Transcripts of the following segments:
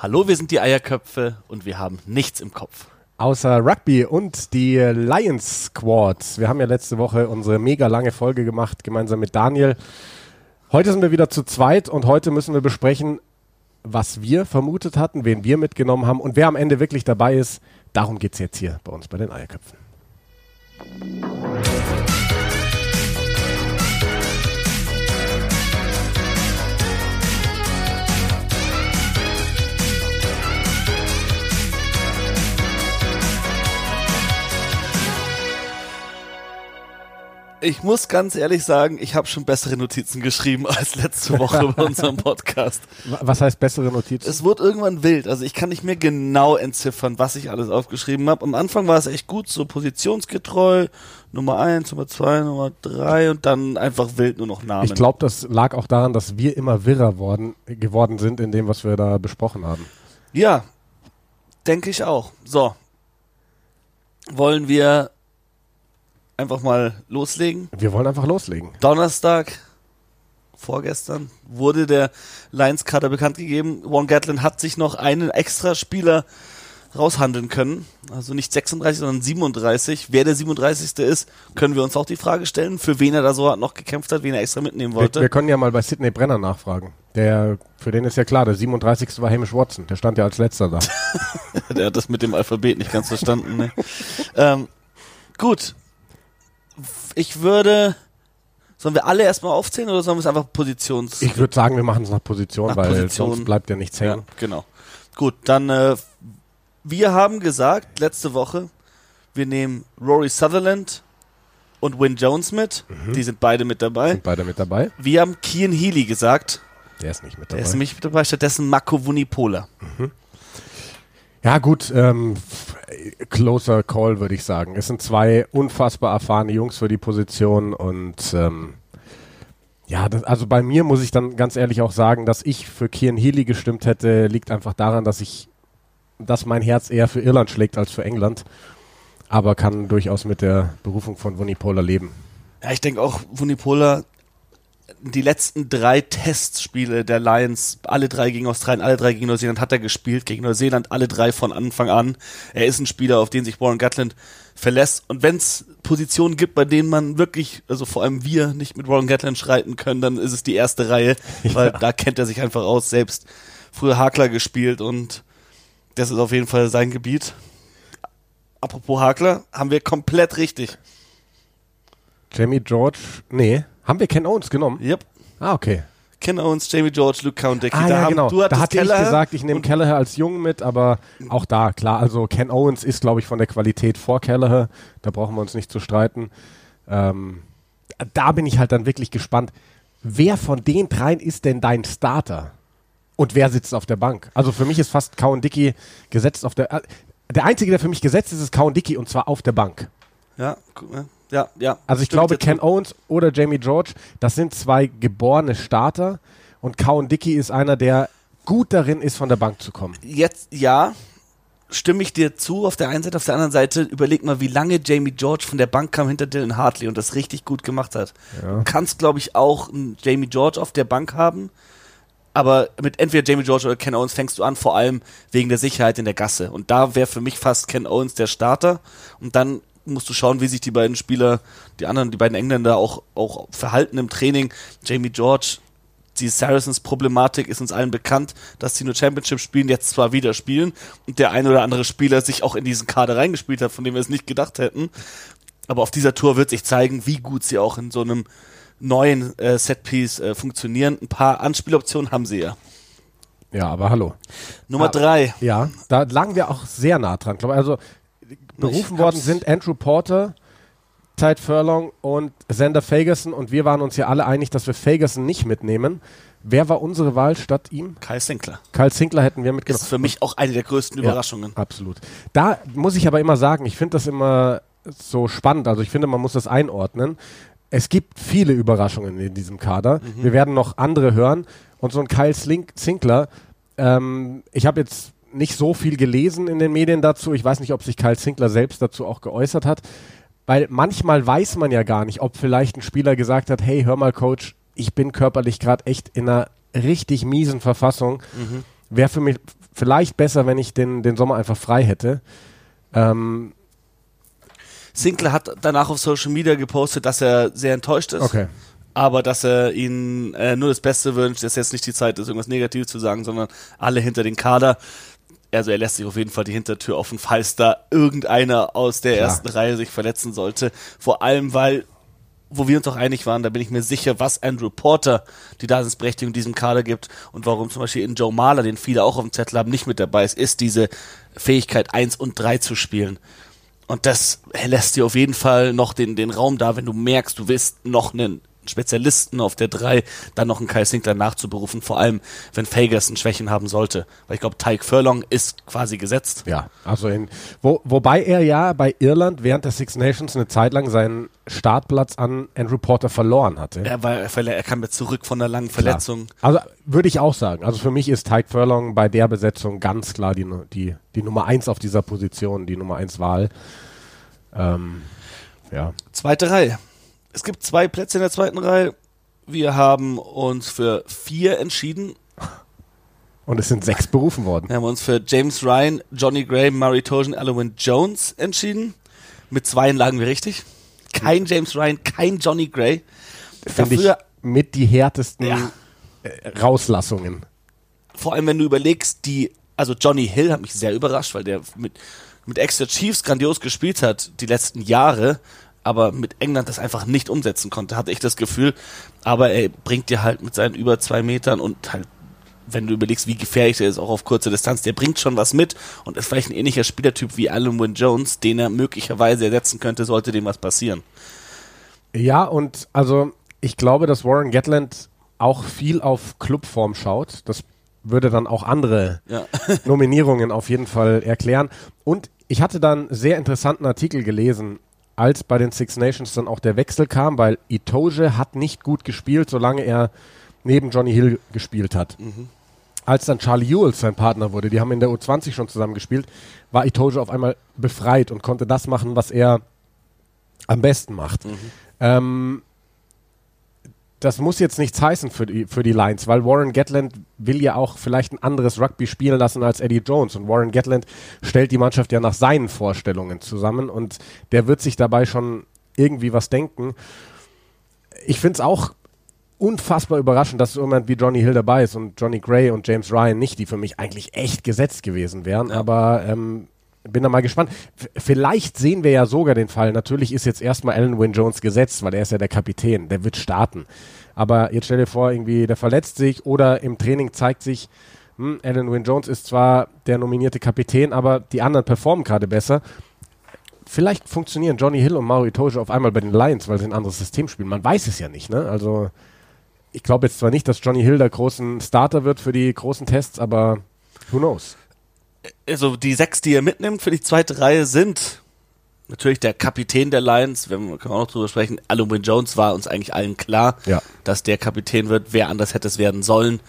Hallo, wir sind die Eierköpfe und wir haben nichts im Kopf. Außer Rugby und die Lions Squads. Wir haben ja letzte Woche unsere mega lange Folge gemacht, gemeinsam mit Daniel. Heute sind wir wieder zu zweit und heute müssen wir besprechen, was wir vermutet hatten, wen wir mitgenommen haben und wer am Ende wirklich dabei ist. Darum geht es jetzt hier bei uns bei den Eierköpfen. Ich muss ganz ehrlich sagen, ich habe schon bessere Notizen geschrieben als letzte Woche bei unserem Podcast. Was heißt bessere Notizen? Es wurde irgendwann wild. Also ich kann nicht mehr genau entziffern, was ich alles aufgeschrieben habe. Am Anfang war es echt gut, so positionsgetreu. Nummer eins, Nummer zwei, Nummer drei und dann einfach wild nur noch Namen. Ich glaube, das lag auch daran, dass wir immer wirrer worden, geworden sind in dem, was wir da besprochen haben. Ja, denke ich auch. So. Wollen wir einfach mal loslegen? Wir wollen einfach loslegen. Donnerstag, vorgestern, wurde der Lions-Kader bekannt gegeben. Warren Gatlin hat sich noch einen extra Spieler raushandeln können. Also nicht 36, sondern 37. Wer der 37. ist, können wir uns auch die Frage stellen, für wen er da so noch gekämpft hat, wen er extra mitnehmen wollte. Wir, wir können ja mal bei Sidney Brenner nachfragen. Der, für den ist ja klar, der 37. war Hamish Watson. Der stand ja als letzter da. der hat das mit dem Alphabet nicht ganz verstanden. Ne? ähm, gut. Ich würde. Sollen wir alle erstmal aufzählen oder sollen wir es einfach Positions... Ich würde sagen, wir machen es nach Position, Nach weil Position. sonst bleibt ja nichts Ja, hängen. genau. Gut, dann äh, wir haben gesagt letzte Woche, wir nehmen Rory Sutherland und Win Jones mit. Die sind beide mit dabei. Sind beide mit dabei? Wir haben Kian Healy gesagt. Der ist nicht mit Der dabei. ist nämlich mit dabei. Stattdessen Mako Vunipola. Ja, gut, ähm, closer call, würde ich sagen. Es sind zwei unfassbar erfahrene Jungs für die Position und ähm, ja, das, also bei mir muss ich dann ganz ehrlich auch sagen, dass ich für Kian Healy gestimmt hätte, liegt einfach daran, dass ich, dass mein Herz eher für Irland schlägt als für England, aber kann durchaus mit der Berufung von Vunipola leben. Ja, ich denke auch, Vunipola, die letzten drei Testspiele der Lions, alle drei gegen Australien, alle drei gegen Neuseeland hat er gespielt, gegen Neuseeland alle drei von Anfang an. Er ist ein Spieler, auf den sich Warren Gatland verlässt. Und wenn es Positionen gibt, bei denen man wirklich, also vor allem wir, nicht mit Warren Gatland schreiten können, dann ist es die erste Reihe, weil da kennt er sich einfach aus, selbst früher Hakler gespielt und das ist auf jeden Fall sein Gebiet. Apropos Hakler, haben wir komplett richtig. Jamie George, nee, haben wir Ken Owens genommen? Yep. Ah, okay. Ken Owens, Jamie George, Luke Countdicky. Ah, da ja, haben, genau. Du Da hatte ich Kelleher gesagt, ich nehme Kelleher als Jungen mit, aber auch da, klar, also Ken Owens ist, glaube ich, von der Qualität vor Kelleher. Da brauchen wir uns nicht zu streiten. Ähm, da bin ich halt dann wirklich gespannt. Wer von den dreien ist denn dein Starter? Und wer sitzt auf der Bank? Also für mich ist fast Cowan Dickey gesetzt auf der. Äh, der einzige, der für mich gesetzt ist, ist Cowan Dickey und zwar auf der Bank. Ja, gu- ja, ja, ja. Also ich glaube, Ken. Owens oder Jamie George, das sind zwei geborene Starter. Und Cowan Dickey ist einer, der gut darin ist, von der Bank zu kommen. Jetzt, ja, stimme ich dir zu auf der einen Seite. Auf der anderen Seite, überleg mal, wie lange Jamie George von der Bank kam hinter Dylan Hartley und das richtig gut gemacht hat. Du kannst, glaube ich, auch einen Jamie George auf der Bank haben. Aber mit entweder Jamie George oder Ken Owens fängst du an, vor allem wegen der Sicherheit in der Gasse. Und da wäre für mich fast Ken Owens der Starter. Und dann musst du schauen, wie sich die beiden Spieler, die anderen, die beiden Engländer auch, auch verhalten im Training. Jamie George, die Saracens-Problematik ist uns allen bekannt, dass sie nur Championship spielen, jetzt zwar wieder spielen und der ein oder andere Spieler sich auch in diesen Kader reingespielt hat, von dem wir es nicht gedacht hätten. Aber auf dieser Tour wird sich zeigen, wie gut sie auch in so einem neuen äh, Setpiece äh, funktionieren. Ein paar Anspieloptionen haben sie ja. Ja, aber hallo. Nummer Ah. drei. Ja, da lagen wir auch sehr nah dran. Glaub, Also berufen worden sind Andrew Porter, Tide Furlong und Xander Fagerson und wir waren uns ja alle einig, dass wir Fagerson nicht mitnehmen. Wer war unsere Wahl statt ihm? Kyle Sinclair. Kyle Sinkler hätten wir mitgenommen. Ist für mich auch eine der größten Ja, Überraschungen. Absolut. Da muss ich aber immer sagen, ich finde das immer so spannend. Also ich finde, man muss das einordnen. Es gibt viele Überraschungen in diesem Kader. Wir werden noch andere hören. Und so ein Kyle Sinkler, ähm, ich habe jetzt nicht so viel gelesen in den Medien dazu. Ich weiß nicht, ob sich Kyle Sinkler selbst dazu auch geäußert hat. Weil manchmal weiß man ja gar nicht, ob vielleicht ein Spieler gesagt hat, hey, hör mal, Coach, ich bin körperlich gerade echt in einer richtig miesen Verfassung. Wäre für mich, vielleicht besser, wenn ich den, den Sommer einfach frei hätte. Ähm, Sinclair hat danach auf Social Media gepostet, dass er sehr enttäuscht ist. okay. aber dass er ihnen äh, nur das Beste wünscht, dass jetzt nicht die Zeit ist, irgendwas Negatives zu sagen, sondern alle hinter den Kader. Also er lässt sich auf jeden Fall die Hintertür offen, falls da irgendeiner aus der Klar. ersten Reihe sich verletzen sollte. Vor allem, weil, wo wir uns auch einig waren, da bin ich mir sicher, was Andrew Porter die Daseinsberechtigung in diesem Kader gibt und warum zum Beispiel in Joe Mahler, den viele auch auf dem Zettel haben, nicht mit dabei ist, ist diese Fähigkeit 1 und 3 zu spielen. Und das lässt dir auf jeden Fall noch den, den Raum da, wenn du merkst, du willst noch einen Spezialisten auf der 3, dann noch einen Kyle Sinclair nachzuberufen, vor allem wenn Fagerson Schwächen haben sollte. Weil ich glaube, Tyke Furlong ist quasi gesetzt. Ja, also in, wo, wobei er ja bei Irland während der Six Nations eine Zeit lang seinen Startplatz an Andrew Porter verloren hatte. Er, war, er, kam jetzt zurück von einer langen Verletzung. Also würde ich auch sagen. Also für mich ist Tyke Furlong bei der Besetzung ganz klar die, die, die Nummer eins auf dieser Position, die Nummer eins Wahl. Ähm, ja. Zweite Reihe. Es gibt zwei Plätze in der zweiten Reihe. Wir haben uns für vier entschieden. Und es sind sechs berufen worden. Wir haben uns für James Ryan, Johnny Gray, Murray Tojan, Alwyn Jones entschieden. Mit zweien lagen wir richtig. Kein James Ryan, kein Johnny Gray. Finde ich mit die härtesten Ja. äh, Rauslassungen. vor allem wenn du überlegst, die, also Johnny Hill hat mich sehr überrascht, weil der mit, mit Exeter Chiefs grandios gespielt hat die letzten Jahre, aber mit England das einfach nicht umsetzen konnte, hatte ich das Gefühl. Aber er bringt dir halt mit seinen über zwei Metern und halt, wenn du überlegst, wie gefährlich er ist, auch auf kurze Distanz, der bringt schon was mit und ist vielleicht ein ähnlicher Spielertyp wie Alan Wynne Jones, den er möglicherweise ersetzen könnte, sollte dem was passieren. Ja, und also ich glaube, dass Warren Gatland auch viel auf Clubform schaut. Das würde dann auch andere Ja. Nominierungen auf jeden Fall erklären. Und ich hatte dann einen sehr interessanten Artikel gelesen, als bei den Six Nations dann auch der Wechsel kam, weil Itoje hat nicht gut gespielt, solange er neben Johnny Hill gespielt hat. Als dann Charlie Ewell sein Partner wurde, die haben in der U20 schon zusammen gespielt, war Itoje auf einmal befreit und konnte das machen, was er am besten macht. Ähm, das muss jetzt nichts heißen für die, für die Lions, weil Warren Gatland will ja auch vielleicht ein anderes Rugby spielen lassen als Eddie Jones. Und Warren Gatland stellt die Mannschaft ja nach seinen Vorstellungen zusammen und der wird sich dabei schon irgendwie was denken. Ich finde es auch unfassbar überraschend, dass so jemand wie Johnny Hill dabei ist und Johnny Gray und James Ryan nicht, die für mich eigentlich echt gesetzt gewesen wären. Aber ähm, bin da mal gespannt. Vielleicht sehen wir ja sogar den Fall. Natürlich ist jetzt erstmal Alan Wynne Jones gesetzt, weil er ist ja der Kapitän. Der wird starten. Aber jetzt stell dir vor, irgendwie, der verletzt sich oder im Training zeigt sich, hm, Alan Wynne Jones ist zwar der nominierte Kapitän, aber die anderen performen gerade besser. Vielleicht funktionieren Johnny Hill und Mauro Itoje auf einmal bei den Lions, weil sie ein anderes System spielen. Man weiß es ja nicht, ne? Also, ich glaube jetzt zwar nicht, dass Johnny Hill der großen Starter wird für die großen Tests, aber who knows? Also die sechs, die er mitnimmt für die zweite Reihe sind natürlich der Kapitän der Lions, wenn wir können auch noch drüber sprechen, Wynne Jones war uns eigentlich allen klar, Ja. dass der Kapitän wird, wer anders hätte es werden sollen.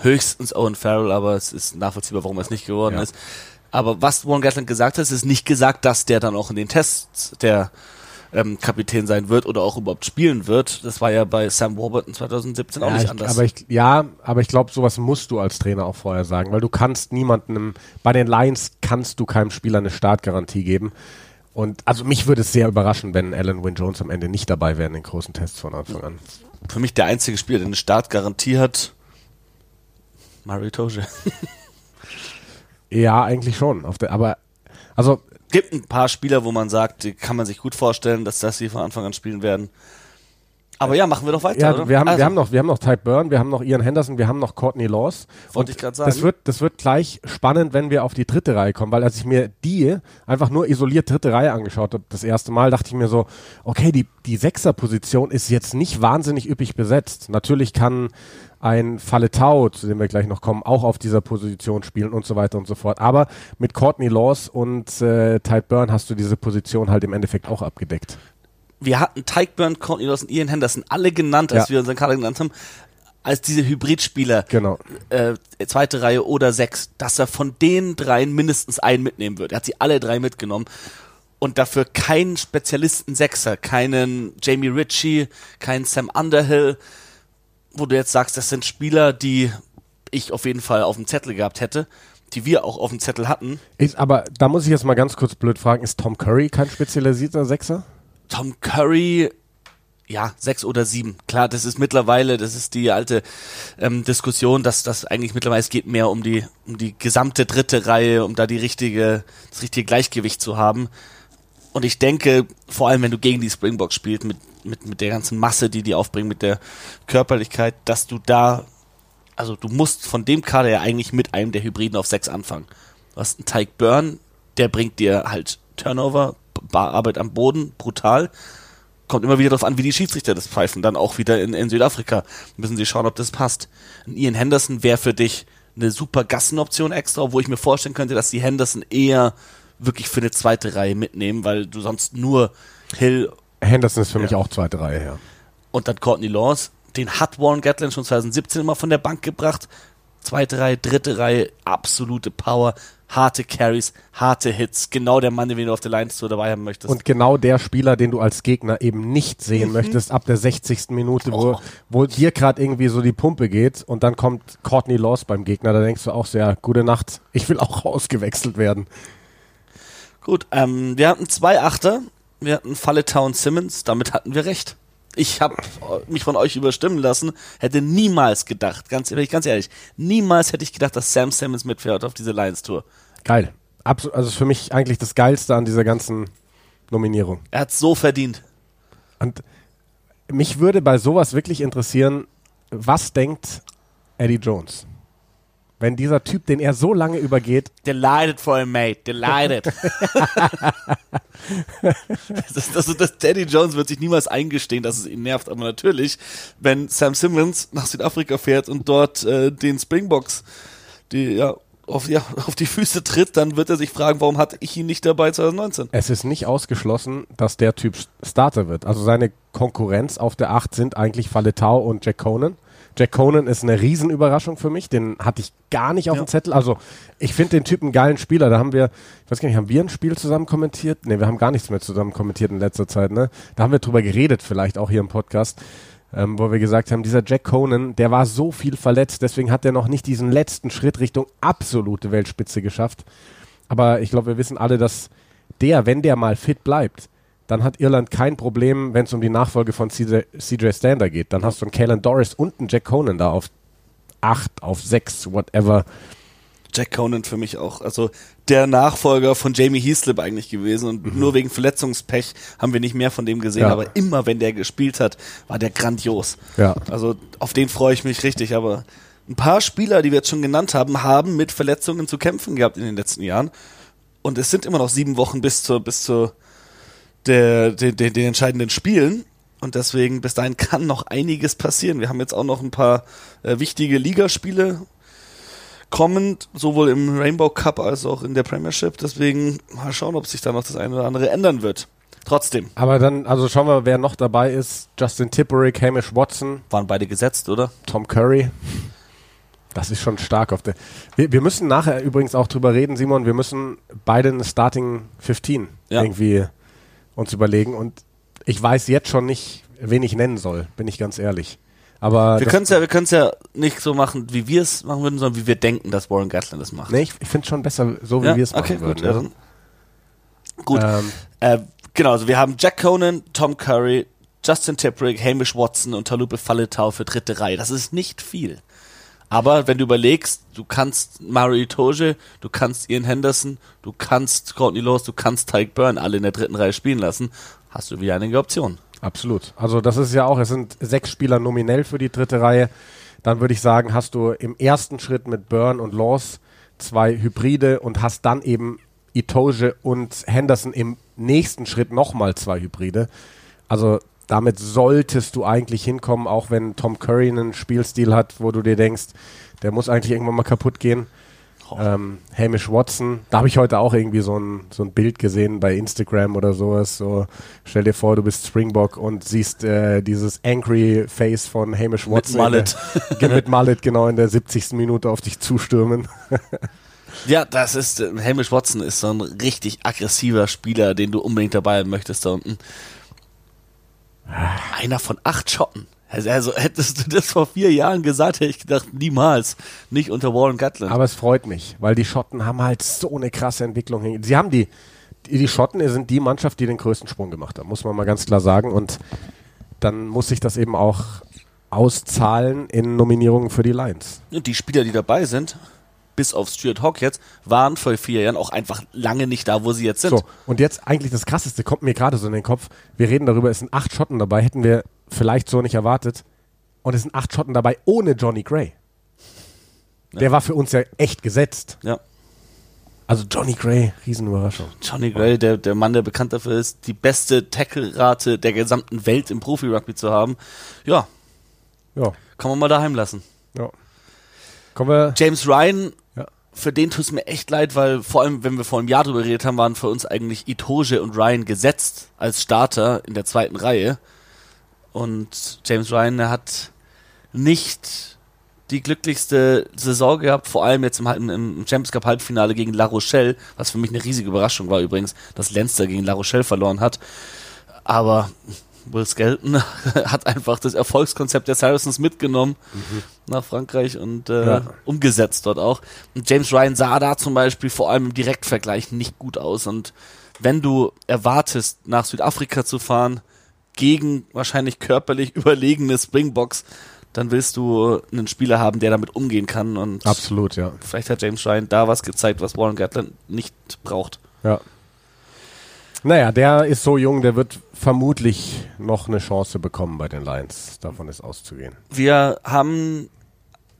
Höchstens Owen Farrell, aber es ist nachvollziehbar, warum er es nicht geworden Ja. ist. Aber was Warren Gatland gesagt hat, es ist nicht gesagt, dass der dann auch in den Tests der ähm, Kapitän sein wird oder auch überhaupt spielen wird. Das war ja bei Sam Warburton 2017 auch Ja, nicht ich, anders. aber ich, ja, aber ich glaube, sowas musst du als Trainer auch vorher sagen, weil du kannst niemandem, bei den Lions kannst du keinem Spieler eine Startgarantie geben. Und also mich würde es sehr überraschen, wenn Alan Wynne Jones am Ende nicht dabei wäre in den großen Tests von Anfang an. Für mich der einzige Spieler, der eine Startgarantie hat, Mario Toge. Ja, eigentlich schon. Auf der, aber also gibt ein paar Spieler, wo man sagt, die kann man sich gut vorstellen, dass das sie von Anfang an spielen werden. Aber ja, machen wir doch weiter, ja, oder? wir haben, Also, wir haben noch, wir haben noch Type Burn, wir haben noch Ian Henderson, wir haben noch Courtney Laws. Wollte Und ich Das sagen. wird, das wird gleich spannend, wenn wir auf die dritte Reihe kommen, weil als ich mir die einfach nur isoliert dritte Reihe angeschaut habe, das erste Mal, dachte ich mir so, okay, die, die Sechser-Position ist jetzt nicht wahnsinnig üppig besetzt. Natürlich kann ein Falletau, zu dem wir gleich noch kommen, auch auf dieser Position spielen und so weiter und so fort. Aber mit Courtney Laws und äh, Type Burn hast du diese Position halt im Endeffekt auch abgedeckt. wir hatten Tyke Burn, Courtney Lawson, Ian Henderson alle genannt, als Ja. wir unseren Kader genannt haben, als diese Hybridspieler, Genau. äh, zweite Reihe oder sechs, dass er von den dreien mindestens einen mitnehmen wird. Er hat sie alle drei mitgenommen. Und dafür keinen Spezialisten Sechser, keinen Jamie Ritchie, keinen Sam Underhill, wo du jetzt sagst, das sind Spieler, die ich auf jeden Fall auf dem Zettel gehabt hätte, die wir auch auf dem Zettel hatten. Ist, aber da muss ich jetzt mal ganz kurz blöd fragen, ist Tom Curry kein spezialisierter Sechser? Tom Curry, ja, sechs oder sieben. Klar, das ist mittlerweile, das ist die alte ähm, Diskussion, dass das eigentlich mittlerweile es geht mehr um die um die gesamte dritte Reihe, um da die richtige das richtige Gleichgewicht zu haben. Und ich denke, vor allem wenn du gegen die Springboks spielst mit mit mit der ganzen Masse, die die aufbringen, mit der Körperlichkeit, dass du da also du musst von dem Kader ja eigentlich mit einem der Hybriden auf sechs anfangen. Du hast einen Tyke Burn, der bringt dir halt Turnover, Arbeit am Boden, brutal. Kommt immer wieder darauf an, wie die Schiedsrichter das pfeifen. Dann auch wieder in, in Südafrika müssen sie schauen, ob das passt. Ein Ian Henderson wäre für dich eine super Gassenoption extra, wo ich mir vorstellen könnte, dass die Henderson eher wirklich für eine zweite Reihe mitnehmen, weil du sonst nur Hill. Henderson ist für ja. mich auch zweite Reihe, ja. Und dann Courtney Laws, den hat Warren Gatlin schon 2017 immer von der Bank gebracht. Zweite Reihe, dritte Reihe, absolute Power, harte Carries, harte Hits. Genau der Mann, den du auf der Line so dabei haben möchtest. Und genau der Spieler, den du als Gegner eben nicht sehen mhm. möchtest, ab der 60. Minute, wo, oh. wo dir gerade irgendwie so die Pumpe geht und dann kommt Courtney Laws beim Gegner. Da denkst du auch sehr, gute Nacht, ich will auch ausgewechselt werden. Gut, ähm, wir hatten zwei Achter. Wir hatten Falle Town Simmons, damit hatten wir recht ich habe mich von euch überstimmen lassen, hätte niemals gedacht, ganz, ganz ehrlich, niemals hätte ich gedacht, dass Sam Simmons mitfährt auf diese Lions Tour. Geil. Absolut, also für mich eigentlich das Geilste an dieser ganzen Nominierung. Er hat so verdient. Und mich würde bei sowas wirklich interessieren, was denkt Eddie Jones? Wenn dieser Typ, den er so lange übergeht. Delighted for him, mate. Delighted. das, das, das, Daddy Jones wird sich niemals eingestehen, dass es ihn nervt. Aber natürlich, wenn Sam Simmons nach Südafrika fährt und dort äh, den Springboks die, ja, auf, ja, auf die Füße tritt, dann wird er sich fragen, warum hatte ich ihn nicht dabei 2019? Es ist nicht ausgeschlossen, dass der Typ Starter wird. Also seine Konkurrenz auf der 8 sind eigentlich Faletau und Jack Conan. Jack Conan ist eine Riesenüberraschung für mich. Den hatte ich gar nicht auf ja. dem Zettel. Also ich finde den Typen geilen Spieler. Da haben wir, ich weiß gar nicht, haben wir ein Spiel zusammen kommentiert? Ne, wir haben gar nichts mehr zusammen kommentiert in letzter Zeit. Ne? Da haben wir drüber geredet, vielleicht auch hier im Podcast. Ähm, wo wir gesagt haben, dieser Jack Conan, der war so viel verletzt, deswegen hat er noch nicht diesen letzten Schritt Richtung absolute Weltspitze geschafft. Aber ich glaube, wir wissen alle, dass der, wenn der mal fit bleibt, dann hat Irland kein Problem, wenn es um die Nachfolge von CJ, CJ Stander geht. Dann hast du einen Kalen Doris und einen Jack Conan da auf 8, auf 6, whatever. Jack Conan für mich auch, also der Nachfolger von Jamie Heaslip eigentlich gewesen und mhm. nur wegen Verletzungspech haben wir nicht mehr von dem gesehen, ja. aber immer wenn der gespielt hat, war der grandios. Ja. Also auf den freue ich mich richtig, aber ein paar Spieler, die wir jetzt schon genannt haben, haben mit Verletzungen zu kämpfen gehabt in den letzten Jahren und es sind immer noch sieben Wochen bis zur, bis zur der, der, der, den entscheidenden Spielen. Und deswegen, bis dahin kann noch einiges passieren. Wir haben jetzt auch noch ein paar äh, wichtige Ligaspiele kommend, sowohl im Rainbow Cup als auch in der Premiership. Deswegen mal schauen, ob sich da noch das eine oder andere ändern wird. Trotzdem. Aber dann, also schauen wir, wer noch dabei ist. Justin Tipperick, Hamish Watson. Waren beide gesetzt, oder? Tom Curry. Das ist schon stark auf der. Wir, wir müssen nachher übrigens auch drüber reden, Simon. Wir müssen beide eine Starting 15 ja. irgendwie uns überlegen. Und ich weiß jetzt schon nicht, wen ich nennen soll, bin ich ganz ehrlich. Aber wir können es ja, wir können es ja nicht so machen, wie wir es machen würden, sondern wie wir denken, dass Warren Gatlin das macht. Nee, ich, ich finde es schon besser, so wie ja? wir es machen okay, würden. Gut, ja. gut. Ähm, äh, genau, also wir haben Jack Conan, Tom Curry, Justin Tipperick, Hamish Watson und Talupe Falletau für dritte Reihe. Das ist nicht viel. Aber wenn du überlegst, du kannst Mario Itoje, du kannst Ian Henderson, du kannst Courtney Lewis, du kannst Tyke Byrne alle in der dritten Reihe spielen lassen, hast du wieder einige Optionen. Absolut. Also das ist ja auch, es sind sechs Spieler nominell für die dritte Reihe. Dann würde ich sagen, hast du im ersten Schritt mit Byrne und Laws zwei Hybride und hast dann eben Itoje und Henderson im nächsten Schritt nochmal zwei Hybride. Also damit solltest du eigentlich hinkommen, auch wenn Tom Curry einen Spielstil hat, wo du dir denkst, der muss eigentlich irgendwann mal kaputt gehen. Oh. Ähm, Hamish Watson, da habe ich heute auch irgendwie so ein, so ein Bild gesehen bei Instagram oder sowas. So, stell dir vor, du bist Springbok und siehst äh, dieses angry Face von Hamish Watson. Mit Mullet. Der, mit Mullet genau in der 70. Minute auf dich zustürmen. ja, das ist, äh, Hamish Watson ist so ein richtig aggressiver Spieler, den du unbedingt dabei haben möchtest da unten. Einer von acht Schotten. Also, also hättest du das vor vier Jahren gesagt, hätte ich gedacht, niemals. Nicht unter Warren Gatland. Aber es freut mich, weil die Schotten haben halt so eine krasse Entwicklung. hin- Sie haben die, die, die Schotten sind die Mannschaft, die den größten Sprung gemacht hat, muss man mal ganz klar sagen. Und dann muss sich das eben auch auszahlen in Nominierungen für die Lions. Und die Spieler, die dabei sind, bis auf Stuart Hawk jetzt, waren vor vier Jahren auch einfach lange nicht da, wo sie jetzt sind. So, und jetzt eigentlich das Krasseste kommt mir gerade so in den Kopf. Wir reden darüber, es sind acht Schotten dabei, hätten wir vielleicht so nicht erwartet. Und es sind acht Schotten dabei ohne Johnny Gray. Der war für uns ja echt gesetzt. Ja. Also Johnny Gray, Riesenüberraschung. Johnny Gray, der, der Mann, der bekannt dafür ist, die beste Tackle-Rate der gesamten Welt im Profi-Rugby zu haben. Ja, Ja, kann man mal daheim lassen. ja. Kommen wir. James Ryan, Ja. für den tut es mir echt leid, weil vor allem, wenn wir vor einem Jahr drüber geredet haben, waren für uns eigentlich Itoge und Ryan gesetzt als Starter in der zweiten Reihe. Und James Ryan, hat nicht die glücklichste Saison gehabt, vor allem jetzt im, im Champions Cup Halbfinale gegen La Rochelle, was für mich eine riesige Überraschung war übrigens, dass Leinster gegen La Rochelle verloren hat. Aber Will Skelton hat einfach das Erfolgskonzept der Saracens mitgenommen nach Frankreich und äh, Ja. umgesetzt dort auch. Und James Ryan sah da zum Beispiel vor allem im Direktvergleich nicht gut aus. Und wenn du erwartest, nach Südafrika zu fahren, gegen wahrscheinlich körperlich überlegene Springboks, dann willst du einen Spieler haben, der damit umgehen kann. Und Absolut, ja. vielleicht hat James Ryan da was gezeigt, was Warren Gatland nicht braucht. Ja. Naja, der ist so jung, der wird vermutlich noch eine Chance bekommen bei den Lions. Davon ist auszugehen. Wir haben,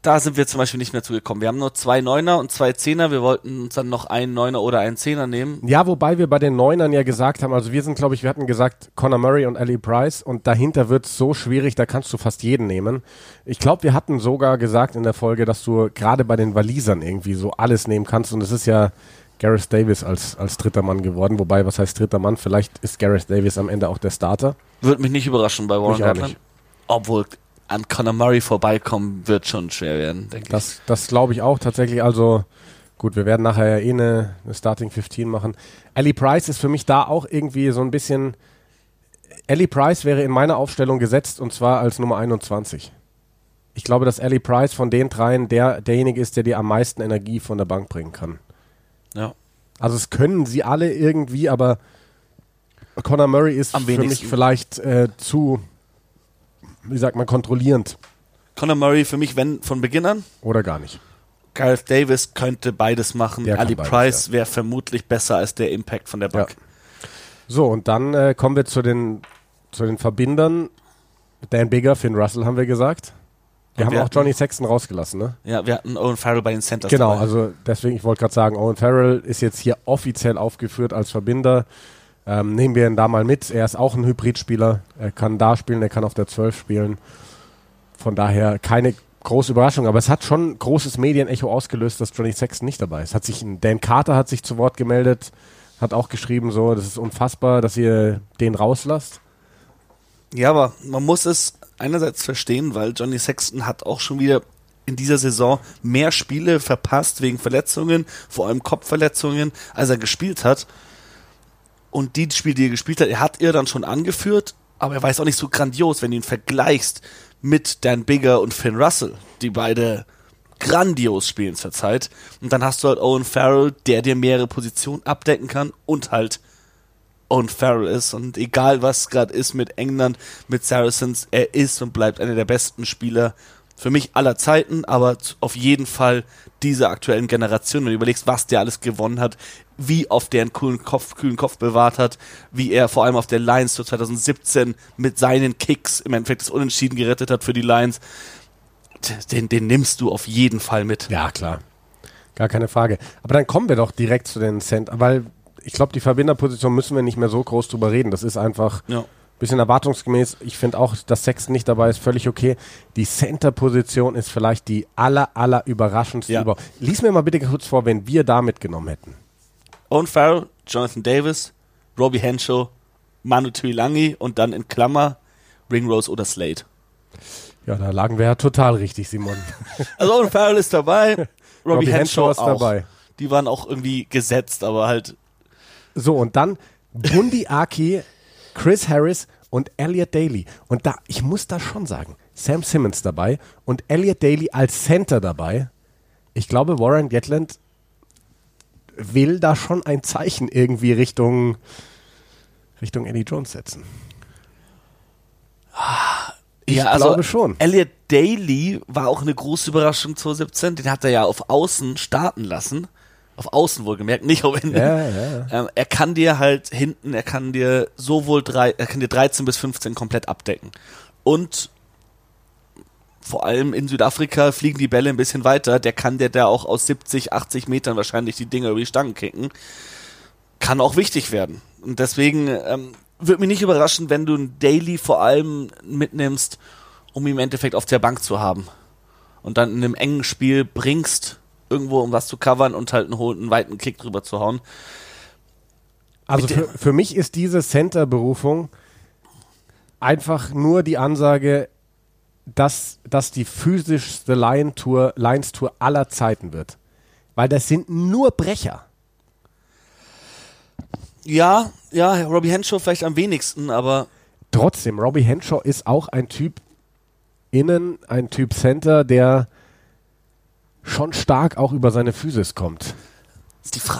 da sind wir zum Beispiel nicht mehr zugekommen. Wir haben nur zwei Neuner und zwei Zehner. Wir wollten uns dann noch einen Neuner oder einen Zehner nehmen. Ja, wobei wir bei den Neunern ja gesagt haben, also wir sind, glaube ich, wir hatten gesagt Conor Murray und Ali Price und dahinter wird es so schwierig, da kannst du fast jeden nehmen. Ich glaube, wir hatten sogar gesagt in der Folge, dass du gerade bei den Walisern irgendwie so alles nehmen kannst und es ist ja Gareth Davis als, als dritter Mann geworden. Wobei, was heißt dritter Mann? Vielleicht ist Gareth Davis am Ende auch der Starter. Würde mich nicht überraschen bei Warren Gatland. Obwohl an Conor Murray vorbeikommen wird schon schwer werden, denke ich. Das, das glaube ich auch tatsächlich. Also gut, wir werden nachher ja eh eine, eine Starting 15 machen. Ali Price ist für mich da auch irgendwie so ein bisschen. Ali Price wäre in meiner Aufstellung gesetzt und zwar als Nummer 21. Ich glaube, dass Ali Price von den dreien der, derjenige ist, der dir am meisten Energie von der Bank bringen kann. Ja. Also es können sie alle irgendwie, aber Conor Murray ist Am für mich vielleicht äh, zu, wie sagt man, kontrollierend Conor Murray für mich, wenn von Beginn an. oder gar nicht. Gareth Davis könnte beides machen. Der Ali beides, Price wäre vermutlich besser als der Impact von der Bank. So, und dann äh, kommen wir zu den, zu den Verbindern. Dan Bigger, Finn Russell haben wir gesagt. Wir haben wir auch Johnny Sexton rausgelassen, ne? Ja, wir hatten Owen Farrell bei den Centers Genau, dabei. also deswegen, ich wollte gerade sagen, Owen Farrell ist jetzt hier offiziell aufgeführt als Verbinder. Ähm, nehmen wir ihn da mal mit. Er ist auch ein Hybridspieler. Er kann da spielen, er kann auf der 12 spielen. Von daher keine große Überraschung, aber es hat schon großes Medienecho ausgelöst, dass Johnny Sexton nicht dabei ist. Hat sich Dan Carter hat sich zu Wort gemeldet, hat auch geschrieben, so, das ist unfassbar, dass ihr den rauslasst. Ja, aber man muss es einerseits verstehen, weil Johnny Sexton hat auch schon wieder in dieser Saison mehr Spiele verpasst wegen Verletzungen, vor allem Kopfverletzungen, als er gespielt hat. Und die Spiele, die er gespielt hat, er hat er dann schon angeführt, aber er jetzt auch nicht so grandios, wenn du ihn vergleichst mit Dan Bigger und Finn Russell, die beide grandios spielen zurzeit. Und dann hast du halt Owen Farrell, der dir mehrere Positionen abdecken kann und halt Owen Farrell ist. Und egal was gerade ist mit England, mit Saracens, er ist und bleibt einer der besten Spieler für mich aller Zeiten, aber auf jeden Fall dieser aktuellen Generation. Wenn du überlegst, was der alles gewonnen hat, wie oft der einen coolen Kopf, kühlen Kopf bewahrt hat, wie er vor allem auf der Lions zu 2017 mit seinen Kicks im Endeffekt das Unentschieden gerettet hat für die Lions. Den, den nimmst du auf jeden Fall mit. Ja, klar. Gar keine Frage. Aber dann kommen wir doch direkt zu den Cent, weil ich glaube, die Verbinderposition müssen wir nicht mehr so groß drüber reden. Das ist einfach Ja. bisschen erwartungsgemäß. Ich finde auch, dass Sexton nicht dabei ist, völlig okay. Die Center-Position ist vielleicht die aller, aller überraschendste Ja. überhaupt. Lies mir mal bitte kurz vor, wenn wir da mitgenommen hätten. Owen Farrell, Jonathan Davis, Robbie Henshaw, Manu Tuilangi und dann in Klammer Ringrose oder Slade. Ja, da lagen wir ja total richtig, Simon. Also Owen Farrell ist dabei, Robbie, Robbie Henshaw, Henshaw ist auch. dabei. Die waren auch irgendwie gesetzt, aber halt So, und dann Bundi Aki, Chris Harris und Elliot Daly. Und da, ich muss da schon sagen, Sam Simmons dabei und Elliot Daly als Center dabei. Ich glaube, Warren Gatland will da schon ein Zeichen irgendwie Richtung, Richtung Eddie Jones setzen. Ich ja, also glaube schon. Elliot Daly war auch eine große Überraschung 2017. Den hat er ja auf Außen starten lassen. Auf Außen wohlgemerkt, nicht auf Innen. Ja, ja. Ähm, er kann dir halt hinten, er kann dir sowohl drei, er kann dir 13 bis 15 komplett abdecken. Und vor allem in Südafrika fliegen die Bälle ein bisschen weiter. Der kann dir da auch aus 70, 80 Metern wahrscheinlich die Dinger über die Stangen kicken. Kann auch wichtig werden. Und deswegen ähm, würde mich nicht überraschen, wenn du ein Daily vor allem mitnimmst, um ihn im Endeffekt auf der Bank zu haben. Und dann in einem engen Spiel bringst, irgendwo um was zu covern und halt einen, einen weiten Kick drüber zu hauen. Also für, für mich ist diese Center-Berufung einfach nur die Ansage, dass das die physischste Lion-Tour, Lions-Tour aller Zeiten wird. Weil das sind nur Brecher. Ja, ja, Robbie Henshaw vielleicht am wenigsten, aber. Trotzdem, Robbie Henshaw ist auch ein Typ innen, ein Typ Center, der schon stark auch über seine Physis kommt.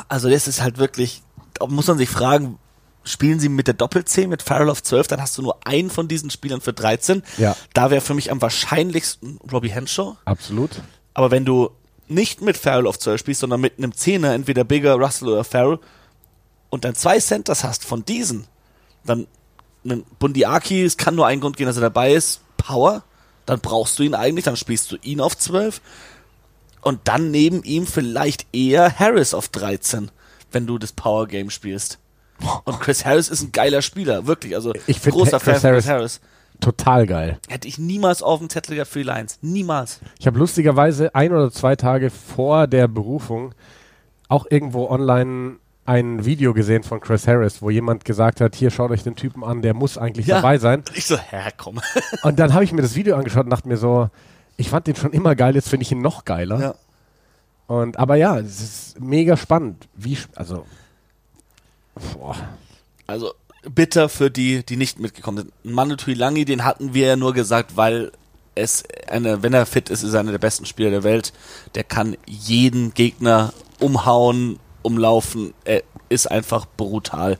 also das ist halt wirklich, da muss man sich fragen, spielen sie mit der Doppel-C, mit Farrell auf 12, dann hast du nur einen von diesen Spielern für 13. Ja. Da wäre für mich am wahrscheinlichsten Robbie Henshaw. Absolut. Aber wenn du nicht mit Farrell auf 12 spielst, sondern mit einem Zehner, entweder Bigger, Russell oder Farrell, und dann zwei Centers hast von diesen, dann ein Bundiaki, es kann nur einen Grund gehen, dass er dabei ist, Power, dann brauchst du ihn eigentlich, dann spielst du ihn auf 12 und dann neben ihm vielleicht eher Harris auf 13, wenn du das Power Game spielst. Und Chris Harris ist ein geiler Spieler, wirklich. Also ich großer Fan von Chris Harris. Total geil. Hätte ich niemals auf dem Zettel gehabt für die Lions. Niemals. Ich habe lustigerweise ein oder zwei Tage vor der Berufung auch irgendwo online ein Video gesehen von Chris Harris, wo jemand gesagt hat, hier schaut euch den Typen an, der muss eigentlich ja. dabei sein. Und ich so, hä, komm. und dann habe ich mir das Video angeschaut und dachte mir so, ich fand den schon immer geil, jetzt finde ich ihn noch geiler. Ja. Und aber ja, es ist mega spannend. Wie, also Boah. Also bitter für die, die nicht mitgekommen sind. Manu Tuilangi, den hatten wir ja nur gesagt, weil es eine, wenn er fit ist, ist er einer der besten Spieler der Welt. Der kann jeden Gegner umhauen, umlaufen. Er ist einfach brutal.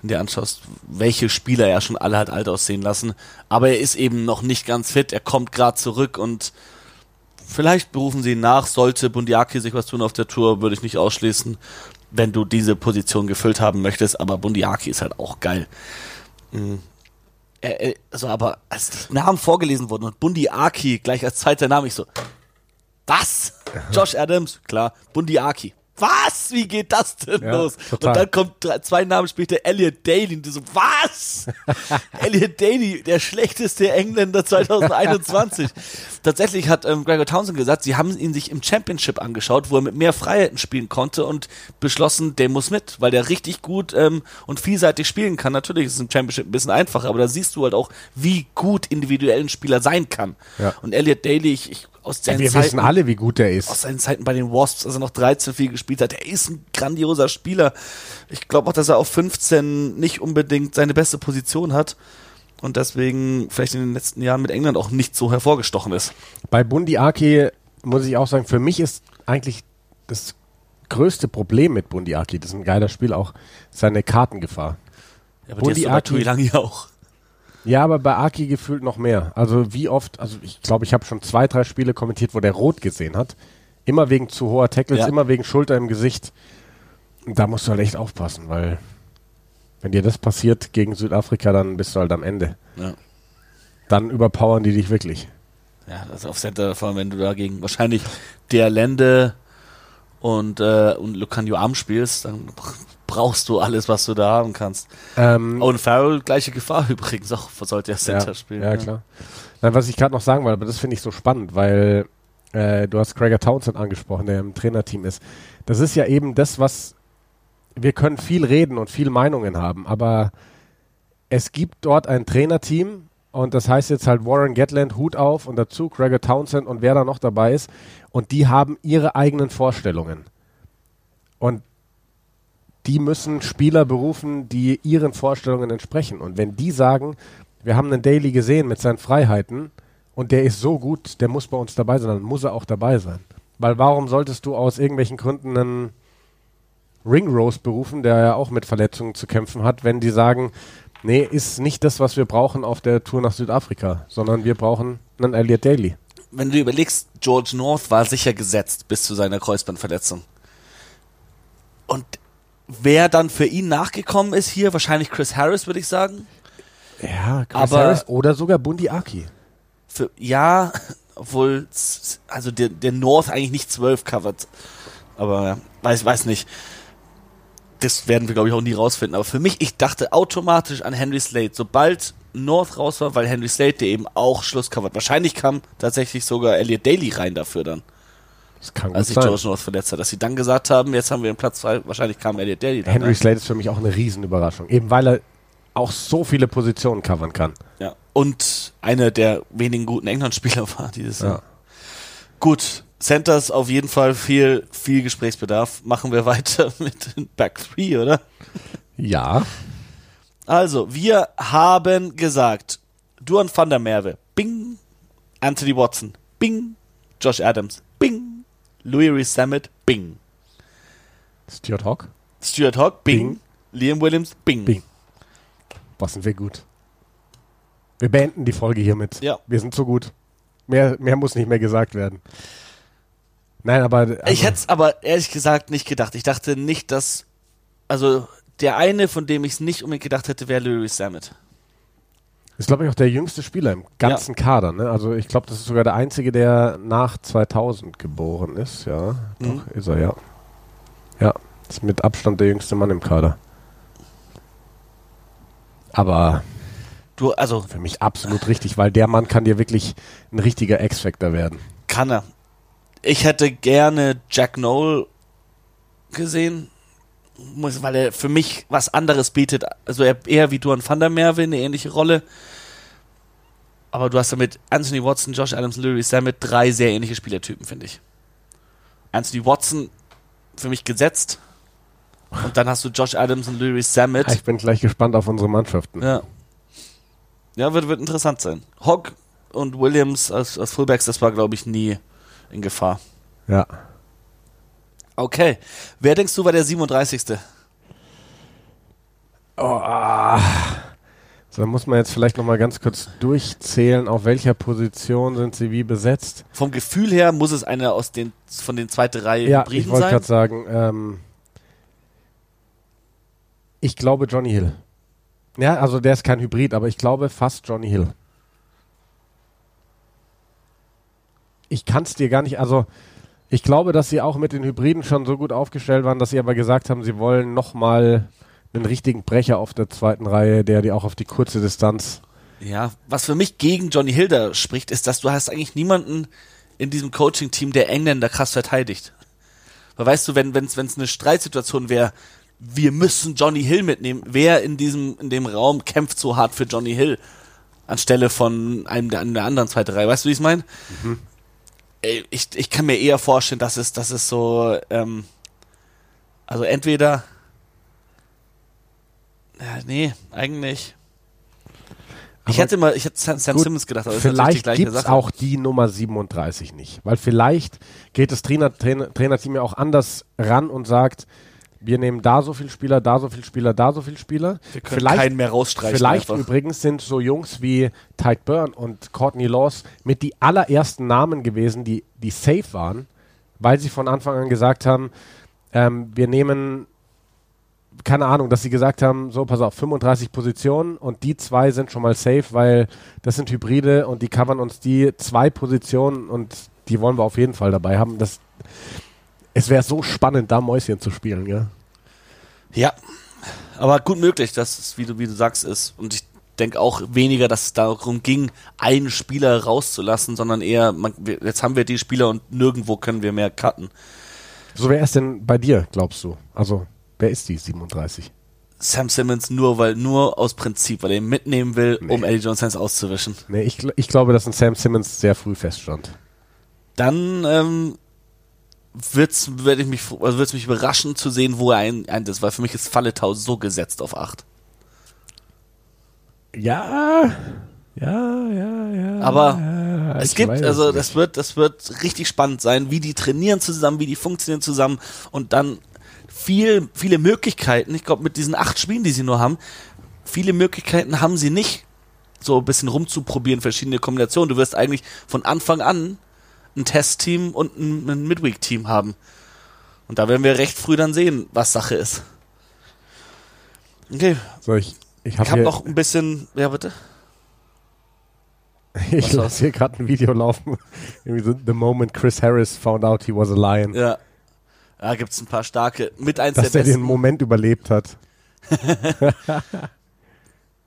Wenn du dir anschaust, welche Spieler er schon alle hat alt aussehen lassen. Aber er ist eben noch nicht ganz fit. Er kommt gerade zurück und vielleicht berufen sie ihn nach. Sollte Bundiaki sich was tun auf der Tour, würde ich nicht ausschließen wenn du diese Position gefüllt haben möchtest, aber Bundiaki ist halt auch geil. Mhm. Also, aber als die Namen vorgelesen wurden und Bundiaki gleich als zweiter Name, ich so, was? Josh Adams, klar, Bundiaki was? Wie geht das denn ja, los? Total. Und dann kommt zwei Namen später Elliot Daly und du so, was? Elliot Daly, der schlechteste Engländer 2021. Tatsächlich hat ähm, Gregor Townsend gesagt, sie haben ihn sich im Championship angeschaut, wo er mit mehr Freiheiten spielen konnte und beschlossen, der muss mit, weil der richtig gut ähm, und vielseitig spielen kann. Natürlich ist es im Championship ein bisschen einfacher, aber da siehst du halt auch, wie gut individuell ein Spieler sein kann. Ja. Und Elliot Daly, ich, ich aus seinen ja, wir Zeiten, wissen alle, wie gut er ist. Aus seinen Zeiten bei den Wasps, als er noch 13 viel gespielt hat. Er ist ein grandioser Spieler. Ich glaube auch, dass er auf 15 nicht unbedingt seine beste Position hat und deswegen vielleicht in den letzten Jahren mit England auch nicht so hervorgestochen ist. Bei Bundi Aki muss ich auch sagen, für mich ist eigentlich das größte Problem mit Bundi Aki, das ist ein geiler Spiel, auch seine Kartengefahr. Ja, aber Bundi Aki lange auch. Ja, aber bei Aki gefühlt noch mehr. Also wie oft, also ich glaube, ich habe schon zwei, drei Spiele kommentiert, wo der rot gesehen hat. Immer wegen zu hoher Tackles, ja. immer wegen Schulter im Gesicht. Und da musst du halt echt aufpassen, weil wenn dir das passiert gegen Südafrika, dann bist du halt am Ende. Ja. Dann überpowern die dich wirklich. Ja, das ist auf Center, vor allem wenn du dagegen wahrscheinlich der Lände und, äh, und Lucanio Arm spielst, dann brauchst du alles, was du da haben kannst. Ähm, und Farrell, gleiche Gefahr übrigens auch, sollte er Center ja, spielen. Ja, ja. klar. Nein, was ich gerade noch sagen wollte, aber das finde ich so spannend, weil äh, du hast Gregor Townsend angesprochen, der im Trainerteam ist. Das ist ja eben das, was wir können viel reden und viel Meinungen haben, aber es gibt dort ein Trainerteam und das heißt jetzt halt Warren Gatland, Hut auf und dazu Gregor Townsend und wer da noch dabei ist und die haben ihre eigenen Vorstellungen. Und die müssen Spieler berufen, die ihren Vorstellungen entsprechen. Und wenn die sagen, wir haben einen Daily gesehen mit seinen Freiheiten und der ist so gut, der muss bei uns dabei sein, dann muss er auch dabei sein. Weil warum solltest du aus irgendwelchen Gründen einen Ringrose berufen, der ja auch mit Verletzungen zu kämpfen hat, wenn die sagen, nee, ist nicht das, was wir brauchen auf der Tour nach Südafrika, sondern wir brauchen einen Elliot Daly. Wenn du überlegst, George North war sicher gesetzt bis zu seiner Kreuzbandverletzung. Und wer dann für ihn nachgekommen ist hier, wahrscheinlich Chris Harris, würde ich sagen. Ja, Chris Aber- Harris oder sogar Bundy Aki. Für, ja, obwohl, also der, der North eigentlich nicht zwölf covert. Aber ja, weiß, weiß nicht. Das werden wir, glaube ich, auch nie rausfinden. Aber für mich, ich dachte automatisch an Henry Slade. Sobald North raus war, weil Henry Slade, der eben auch Schluss covert. Wahrscheinlich kam tatsächlich sogar Elliot Daly rein dafür dann, Das kann als sich. George North verletzt hat. Dass sie dann gesagt haben, jetzt haben wir einen Platz frei. Wahrscheinlich kam Elliot Daly dann. Henry ne? Slade ist für mich auch eine Riesenüberraschung. Eben weil er auch so viele Positionen covern kann. Ja. Und einer der wenigen guten England-Spieler war dieses Ja. Jahr. Gut, Centers auf jeden Fall viel, viel Gesprächsbedarf. Machen wir weiter mit den Back Three, oder? Ja. Also, wir haben gesagt, Duan van der Merwe, bing, Anthony Watson, bing, Josh Adams, Louis Rees Sammet, bing, Stuart Hawk. Stuart Hawk, bing, Bing. Liam Williams, bing. Bing. Was sind wir gut. Wir beenden die Folge hiermit. Ja. Wir sind so gut. Mehr, mehr muss nicht mehr gesagt werden. Nein, aber. Also, Ich hätte es aber ehrlich gesagt nicht gedacht. Ich dachte nicht, dass. Also, der eine, von dem ich es nicht unbedingt gedacht hätte, wäre Louis Sammet. Ist, glaube ich, auch der jüngste Spieler im ganzen Kader. Ne? Also, ich glaube, das ist sogar der einzige, der nach 2000 geboren ist. Ja, Mhm. doch, ist er, ja. Ja, ist mit Abstand der jüngste Mann im Kader. Aber Du, also, für mich absolut richtig, weil der Mann kann dir wirklich ein richtiger X-Factor werden. kann er. Ich hätte gerne Jack Noel gesehen, muss, weil er für mich was anderes bietet. Also, er eher wie Duan van der Merwe, eine ähnliche Rolle. Aber du hast damit Anthony Watson, Josh Adams, Louis Sammet drei sehr ähnliche Spielertypen, finde ich. Anthony Watson für mich gesetzt. Und dann hast du Josh Adams und Louis Sammet. Ich bin gleich gespannt auf unsere Mannschaften. Ja. Ja, wird, wird interessant sein. Hogg und Williams als, als Fullbacks, das war, glaube ich, nie in Gefahr. Ja. Okay. Wer denkst du war der 37.? Oh, ah. So, dann muss man jetzt vielleicht noch mal ganz kurz durchzählen, auf welcher Position sind sie wie besetzt. Vom Gefühl her muss es einer aus den, von den zweite Reihe Ja, ich Hybriden wollte sein. gerade sagen, ähm, ich glaube Johnny Hill. Ja, also der ist kein Hybrid, aber ich glaube fast Johnny Hill. Ich kann es dir gar nicht, also ich glaube, dass sie auch mit den Hybriden schon so gut aufgestellt waren, dass sie aber gesagt haben, sie wollen noch mal einen richtigen Brecher auf der zweiten Reihe, der die auch auf die kurze Distanz Ja, was für mich gegen Johnny Hilder spricht, ist, dass du hast eigentlich niemanden in diesem Coaching-Team, der Engländer krass verteidigt. Weil weißt du, wenn es eine Streitsituation wäre, wir müssen Johnny Hill mitnehmen, wer in diesem in dem Raum kämpft so hart für Johnny Hill anstelle von einem der, der anderen zweite Reihe. Weißt du, wie ich es meine? Ey, Ich, ich kann mir eher vorstellen, dass es, dass es so, ähm, also entweder, ja, nee, eigentlich. Ich hätte mal, ich hätte Sam, Sam Gut, Simmons gedacht, aber Vielleicht gibt es auch die Nummer 37 nicht. Weil vielleicht geht das Trainer, Trainer, Trainerteam ja auch anders ran und sagt, wir nehmen da so viel Spieler, da so viel Spieler, da so viel Spieler. Wir können keinen mehr rausstreichen Vielleicht einfach. übrigens sind so Jungs wie Tide Byrne und Courtney Laws mit die allerersten Namen gewesen, die, die safe waren, weil sie von Anfang an gesagt haben, ähm, wir nehmen keine Ahnung, dass sie gesagt haben, so, pass auf, 35 Positionen und die zwei sind schon mal safe, weil das sind Hybride und die covern uns die zwei Positionen und die wollen wir auf jeden Fall dabei haben. Das, es wäre so spannend, da Mäuschen zu spielen, ja. Ja, aber gut möglich, dass es, wie du, wie du sagst, ist. Und ich denke auch weniger, dass es darum ging, einen Spieler rauszulassen, sondern eher, man, jetzt haben wir die Spieler und nirgendwo können wir mehr cutten. So, wer ist denn bei dir, glaubst du? Also, wer ist die 37? Sam Simmons nur, weil, nur aus Prinzip, weil er ihn mitnehmen will, Nee. um Eddie Jones auszuwischen. Nee, ich, ich glaube, dass ein Sam Simmons sehr früh feststand. Dann ähm, wird's, werd ich mich, also wird's mich überraschen zu sehen, wo er ein, ein ist, weil für mich ist Falletau so gesetzt auf 8. Ja, Ja, ja, ja. Aber ja, es gibt, also das wird, das wird richtig spannend sein, wie die trainieren zusammen, wie die funktionieren zusammen und dann viel, viele Möglichkeiten. Ich glaube, mit diesen acht Spielen, die sie nur haben, viele Möglichkeiten haben sie nicht, so ein bisschen rumzuprobieren, verschiedene Kombinationen. Du wirst eigentlich von Anfang an ein Testteam und ein, ein Midweek-Team haben. Und da werden wir recht früh dann sehen, was Sache ist. Okay. So, ich ich habe hab noch ein bisschen. Ja, bitte. ich lasse hier gerade ein Video laufen. The moment Chris Harris found out he was a lion. Ja. Da gibt es ein paar starke. Mit eins Dass der der den Moment überlebt hat.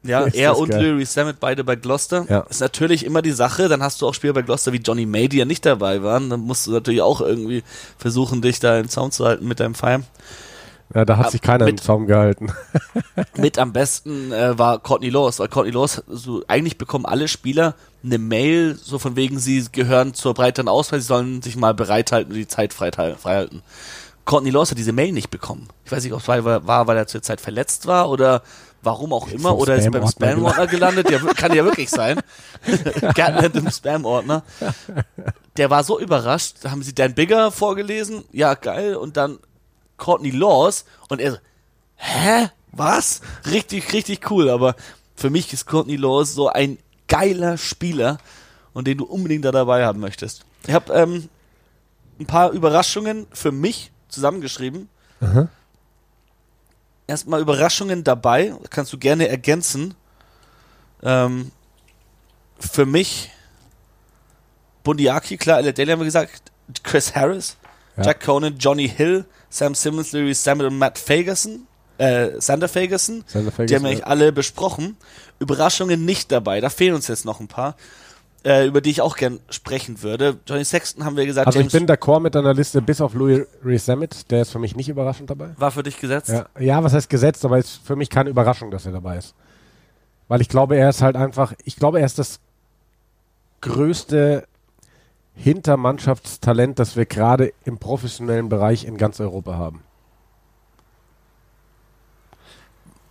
Ja, Ist er und geil. Larry Samet beide bei Gloucester. Ja. Ist natürlich immer die Sache. Dann hast du auch Spieler bei Gloucester wie Johnny May, die ja nicht dabei waren. Dann musst du natürlich auch irgendwie versuchen, dich da im Zaun zu halten mit deinem Feiern. Ja, da hat sich keiner im mit- Zaum gehalten. Mit am besten äh, war Courtney Laws, weil Courtney Laws, so, eigentlich bekommen alle Spieler eine Mail, so von wegen, sie gehören zur breiteren Auswahl, sie sollen sich mal bereithalten und die Zeit freihalten. Courtney Laws hat diese Mail nicht bekommen. Ich weiß nicht, ob es weil, war, weil er zur Zeit verletzt war oder warum auch immer, oder ist beim Spam-Ordner gelandet. Wir- kann ja wirklich sein. Gärtner im Spam-Ordner. Der war so überrascht, da haben sie Dan Bigger vorgelesen, ja geil, und dann Courtney Laws und er so, hä? Was? Richtig, richtig cool, aber für mich ist Courtney Laws so ein geiler Spieler und den du unbedingt da dabei haben möchtest. Ich habe ähm, ein paar Überraschungen für mich zusammengeschrieben. Aha. Erstmal Überraschungen dabei, kannst du gerne ergänzen. Ähm, für mich Bundiaki, klar, Daly haben wir gesagt, Chris Harris, Ja. Jack Conan, Johnny Hill, Sam Simmons, Larry Samet und Matt Fagerson, äh, Sander Fagerson. Sander Die Ferguson, haben wir ja. eigentlich alle besprochen. Überraschungen nicht dabei, da fehlen uns jetzt noch ein paar, äh, über die ich auch gern sprechen würde. Johnny Sexton haben wir gesagt, Also ich James bin d'accord mit deiner Liste, bis auf Louis Resamit, der ist für mich nicht überraschend dabei. war für dich gesetzt. Ja, ja, was heißt gesetzt, aber ist für mich keine Überraschung, dass er dabei ist. Weil ich glaube, er ist halt einfach, ich glaube, er ist das größte Hintermannschaftstalent, das wir gerade im professionellen Bereich in ganz Europa haben.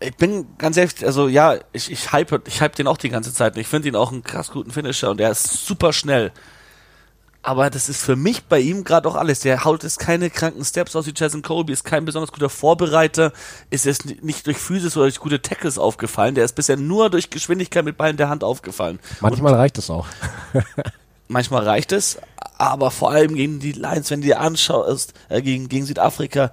Ich bin ganz ehrlich, also ja, ich, ich hype, ich hype den auch die ganze Zeit. Ich finde ihn auch einen krass guten Finisher und er ist super schnell. Aber das ist für mich bei ihm gerade auch alles. Der haut jetzt keine kranken Steps aus wie Jason Colby, ist kein besonders guter Vorbereiter, ist jetzt ni- nicht durch Physis oder durch gute Tackles aufgefallen. Der ist bisher nur durch Geschwindigkeit mit in der Hand aufgefallen. Manchmal reicht es auch. Manchmal reicht es, aber vor allem gegen die Lions, wenn du dir anschaust, äh, gegen, gegen Südafrika,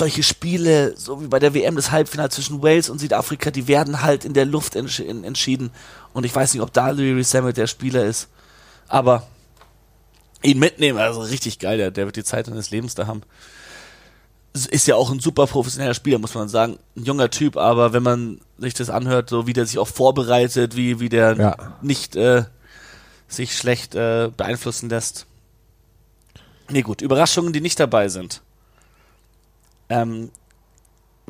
solche Spiele, so wie bei der WM, das Halbfinale zwischen Wales und Südafrika, die werden halt in der Luft entsch in, entschieden. Und ich weiß nicht, ob da Louis Samuel der Spieler ist. Aber ihn mitnehmen, also richtig geil, der, der wird die Zeit seines Lebens da haben. Ist ja auch ein super professioneller Spieler, muss man sagen. Ein junger Typ, aber wenn man sich das anhört, so wie der sich auch vorbereitet, wie, wie der Ja. nicht äh, sich schlecht äh, beeinflussen lässt. Nee, gut. Überraschungen, die nicht dabei sind. Ähm,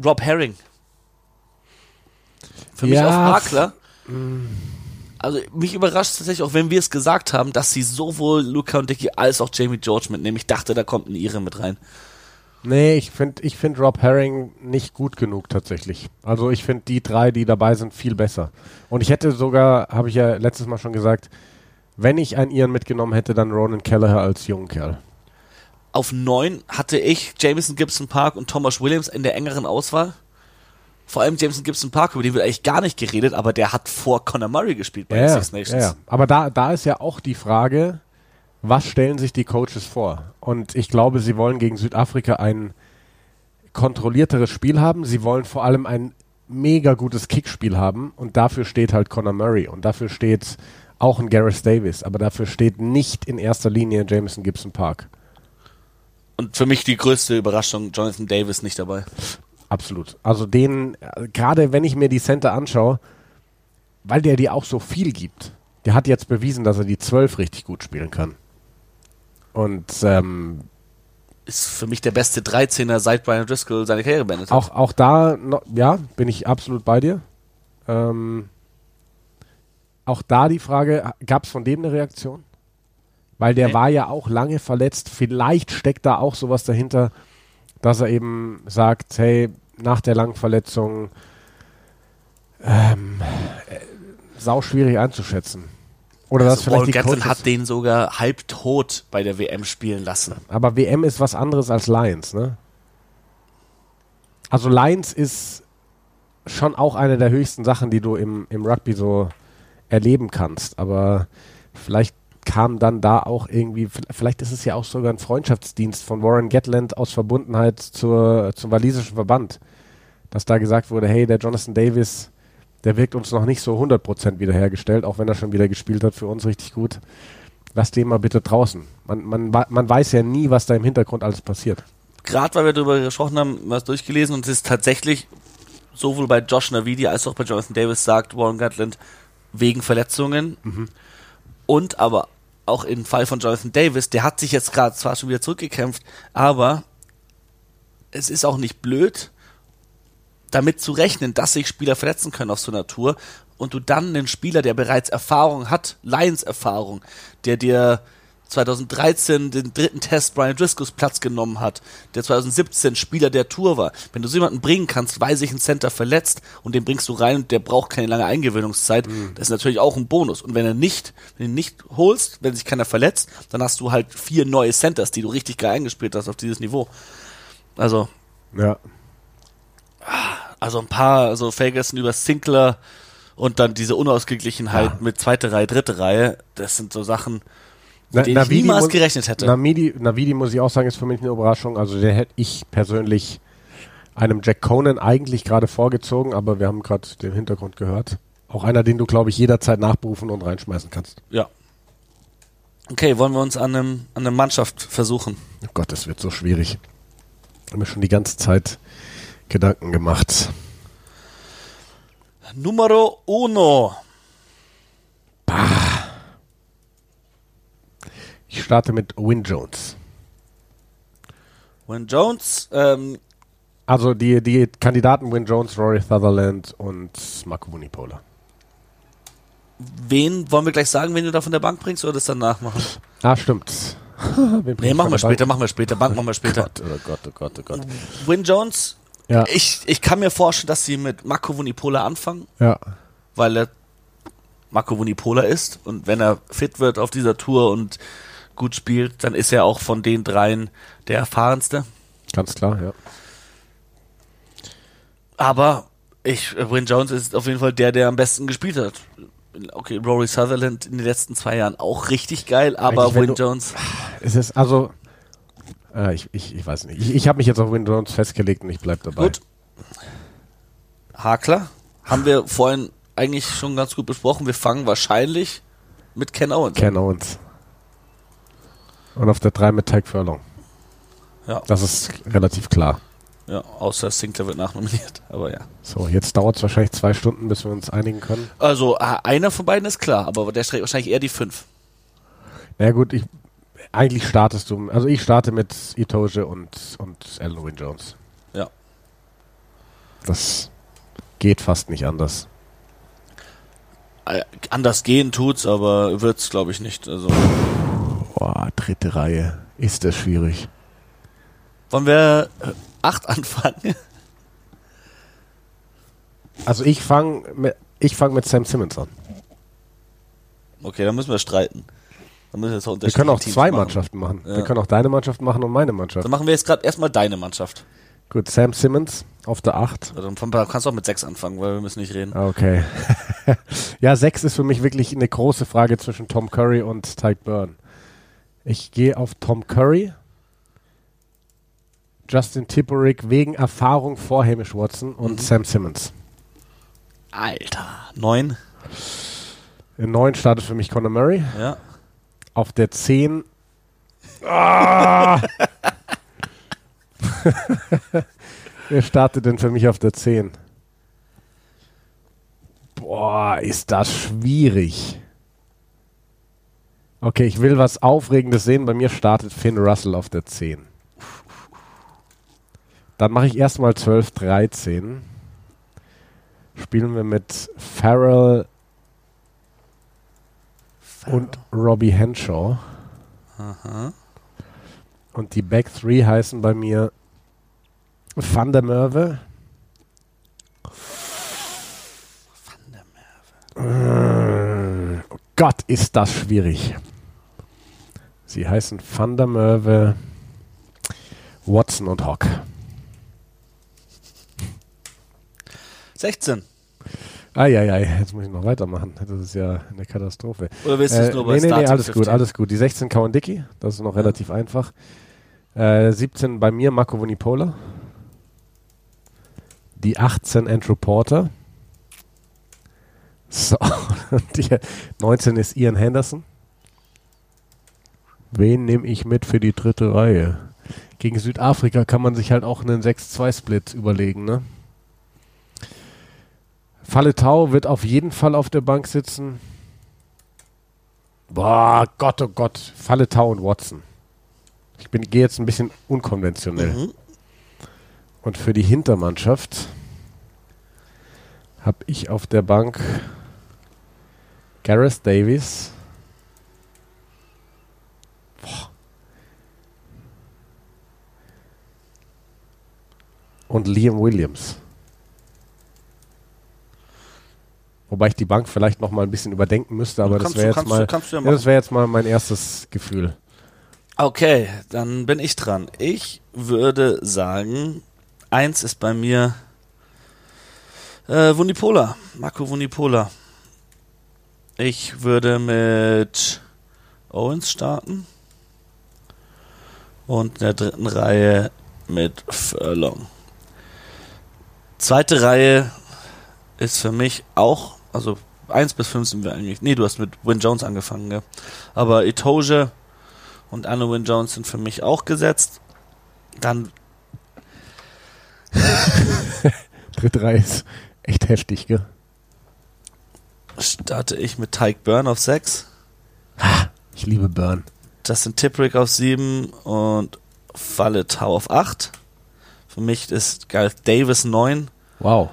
Rob Herring. Für mich Ja, auf Makler. Also mich überrascht tatsächlich auch, wenn wir es gesagt haben, dass sie sowohl Luca und Dicky als auch Jamie George mitnehmen. Ich dachte, da kommt ein Ire mit rein. Nee, ich finde ich find Rob Herring nicht gut genug tatsächlich. Also ich finde die drei, die dabei sind, viel besser. Und ich hätte sogar, habe ich ja letztes Mal schon gesagt, wenn ich einen Iren mitgenommen hätte, dann Ronan Kelleher als jungen Kerl. Auf neun hatte ich Jameson Gibson Park und Thomas Williams in der engeren Auswahl. Vor allem Jameson Gibson Park, über den wird eigentlich gar nicht geredet, aber der hat vor Conor Murray gespielt bei Ja, den Six Nations. ja. Aber da, da ist ja auch die Frage, was stellen sich die Coaches vor? Und ich glaube, sie wollen gegen Südafrika ein kontrollierteres Spiel haben. Sie wollen vor allem ein mega gutes Kickspiel haben. Und dafür steht halt Conor Murray. Und dafür steht auch ein Gareth Davis. Aber dafür steht nicht in erster Linie Jameson Gibson Park. Und für mich die größte Überraschung, Jonathan Davis nicht dabei. Absolut. Also den, gerade wenn ich mir die Center anschaue, weil der dir auch so viel gibt. Der hat jetzt bewiesen, dass er die 12 richtig gut spielen kann. Und ähm, Ist für mich der beste 13er seit Brian Driscoll seine Karriere beendet hat. auch, auch da, no, ja, bin ich absolut bei dir. Ähm, auch da die Frage, gab es von dem eine Reaktion? Weil der war ja auch lange verletzt. Vielleicht steckt da auch sowas dahinter, dass er eben sagt, hey, nach der langen Verletzung ähm, äh, sau schwierig einzuschätzen. Oder Also das vielleicht Gatland Coaches, hat den sogar halbtot bei der WM spielen lassen. Aber WM ist was anderes als Lions, ne? Also Lions ist schon auch eine der höchsten Sachen, die du im, im Rugby so erleben kannst. Aber vielleicht kam dann da auch irgendwie, vielleicht ist es ja auch sogar ein Freundschaftsdienst von Warren Gatland aus Verbundenheit zur, zum walisischen Verband, dass da gesagt wurde, hey, der Jonathan Davis, der wirkt uns noch nicht so 100% wiederhergestellt, auch wenn er schon wieder gespielt hat, für uns richtig gut. Lass den mal bitte draußen. Man, man, man weiß ja nie, was da im Hintergrund alles passiert. Gerade weil wir darüber gesprochen haben, was durchgelesen und es ist tatsächlich sowohl bei Josh Navidi als auch bei Jonathan Davis sagt Warren Gatland wegen Verletzungen und aber auch im Fall von Jonathan Davis, der hat sich jetzt gerade zwar schon wieder zurückgekämpft, aber es ist auch nicht blöd, damit zu rechnen, dass sich Spieler verletzen können auf so einer Tour und du dann einen Spieler, der bereits Erfahrung hat, Lions-Erfahrung, der dir 2013 den dritten Test Brian Driscoll's Platz genommen hat, der 2017 Spieler der Tour war. Wenn du so jemanden bringen kannst, weil sich ein Center verletzt und den bringst du rein und der braucht keine lange Eingewöhnungszeit, das ist natürlich auch ein Bonus. Und wenn er nicht, wenn du ihn nicht holst, wenn sich keiner verletzt, dann hast du halt vier neue Centers, die du richtig geil eingespielt hast auf dieses Niveau. Also, Ja. also ein paar, also Ferguson über Sinclair und dann diese Unausgeglichenheit mit zweite Reihe, dritte Reihe, das sind so Sachen, mit denen ich niemals muss- gerechnet hätte. Navidi, Navidi, muss ich auch sagen, ist für mich eine Überraschung. Also der hätte ich persönlich einem Jack Conan eigentlich gerade vorgezogen, aber wir haben gerade den Hintergrund gehört. Auch einer, den du, glaube ich, jederzeit nachberufen und reinschmeißen kannst. Ja. Okay, wollen wir uns an einem, an einer Mannschaft versuchen? Oh Gott, das wird so schwierig. Haben wir schon die ganze Zeit Gedanken gemacht. Numero uno. Ich starte mit Win Jones. Win Jones, ähm, Also die, die Kandidaten Win Jones, Rory Sutherland und Marco Munipola. wen wollen wir gleich sagen, wen du da von der Bank bringst oder das danach machen? Ah, stimmt. Nee, machen wir später, Bank? machen wir später, Bank machen wir später. Gott, oh Gott, oh Gott, oh Gott. Win Jones, Ja, ich, ich kann mir vorstellen, dass sie mit Marco Vunipola anfangen, ja. weil er Marco Vunipola ist und wenn er fit wird auf dieser Tour und gut spielt, dann ist er auch von den dreien der erfahrenste. Ganz klar, ja. Aber ich, äh, Win Jones ist auf jeden Fall der, der am besten gespielt hat. Okay, Rory Sutherland in den letzten zwei Jahren auch richtig geil, aber Eigentlich, du- Jones, Es ist also. Äh, ich, ich, ich weiß nicht. Ich, ich habe mich jetzt auf Win Jones festgelegt und ich bleib dabei. gut. Hakler haben wir vorhin eigentlich schon ganz gut besprochen. Wir fangen wahrscheinlich mit Ken Owens. Ken Owens. Und auf der 3 mit Tyke Furlong. Ja, Das ist relativ klar. ja, außer Sinclair wird nachnominiert, aber ja. So, jetzt dauert es wahrscheinlich zwei Stunden, bis wir uns einigen können. Also äh, einer von beiden ist klar, aber der streckt wahrscheinlich eher die fünf. Na ja, gut, ich, eigentlich startest du. Also ich starte mit Itoge und, und Alan Jones. Ja. Das geht fast nicht anders. Äh, anders gehen tut's, aber wird's glaube ich nicht. Also Boah, dritte Reihe. Ist das schwierig. wollen wir äh, acht anfangen? Also ich fange mit, ich fang mit Sam Simmons an. Okay, dann müssen wir streiten. Dann müssen wir, jetzt auch Wir können auch unterschiedliche zwei Teams machen. Mannschaften machen. Ja. Wir können auch deine Mannschaft machen und meine Mannschaft. Dann machen wir jetzt gerade erstmal deine Mannschaft. Gut, Sam Simmons auf der 8. Also, dann kannst du auch mit sechs anfangen, weil wir müssen nicht reden. Okay. ja, 6 ist für mich wirklich eine große Frage zwischen Tom Curry und Tyke Byrne. Ich gehe auf Tom Curry. Justin Tipperick wegen Erfahrung vor Hamish Watson und Mhm. Sam Simmons. Alter. Neun. In 9 startet für mich Conor Murray. Ja. Auf der 10. Ah! Wer startet denn für mich auf der 10? Boah, ist das schwierig. Okay, ich will was Aufregendes sehen. Bei mir startet Finn Russell auf der 10. Dann mache ich erstmal 12, 13. Spielen wir mit Farrell und Robbie Henshaw. Aha. Und die Back 3 heißen bei mir Van der Merwe. Van der Merwe. Gott, ist das schwierig. Sie heißen Van der Merwe, Watson und Hock. 16. Eieiei, jetzt muss ich noch weitermachen. Das ist ja eine Katastrophe. Oder willst du es Äh, nur bei nee, nee, nee, alles gut, 15? alles gut. Die 16 Kawandicki, das ist noch relativ einfach. Äh, 17 bei mir Marco Vunipola. Die 18 Andrew Porter. So, und die 19 ist Ian Henderson. Wen nehme ich mit für die dritte Reihe? Gegen Südafrika kann man sich halt auch einen 6-2-Split überlegen, ne? Falletau wird auf jeden Fall auf der Bank sitzen. Boah, Gott, oh Gott. Falletau und Watson. Ich bin, gehe jetzt ein bisschen unkonventionell. Mhm. Und für die Hintermannschaft habe ich auf der Bank Gareth Davies. Und Liam Williams. Wobei ich die Bank vielleicht noch mal ein bisschen überdenken müsste, aber das wäre jetzt kannst du- mal, kannst du ja ja, das wäre jetzt mal mein erstes Gefühl. Okay, dann bin ich dran. Ich würde sagen, eins ist bei mir äh, Vunipola, Marco Vunipola. Ich würde mit Owens starten und in der dritten Reihe mit Furlong. Zweite Reihe ist für mich auch, also 1 bis 5 sind wir eigentlich. Nee, du hast mit Win Jones angefangen, gell? Aber Itoge und Anna Win Jones sind für mich auch gesetzt. Dann Dritte Reihe ist echt heftig, gell? starte ich mit Tyke Byrne auf 6, Ich liebe Burn. Justin Tipperick auf 7 und Falle Tau auf 8. Für mich ist Gareth Davis 9. Wow.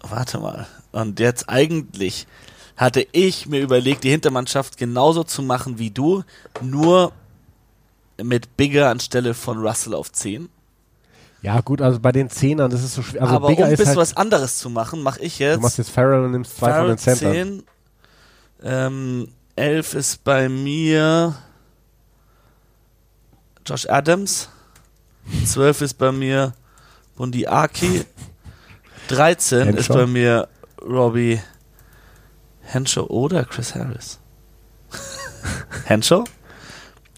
Warte mal. Und jetzt eigentlich hatte ich mir überlegt, die Hintermannschaft genauso zu machen wie du, nur mit Bigger anstelle von Russell auf 10. Ja, gut, also bei den Zehnern, das ist so schwer. Also Aber um Bigger ein ist bisschen halt, was anderes zu machen, mache ich jetzt. du machst jetzt Farrell und nimmst zwei von den Farrell Centern. 10. Ähm, 11 ist bei mir Josh Adams. 12 ist bei mir Bundi Aki. 13 ist Henshaw. bei mir Robbie Henshaw oder Chris Harris. Henshaw.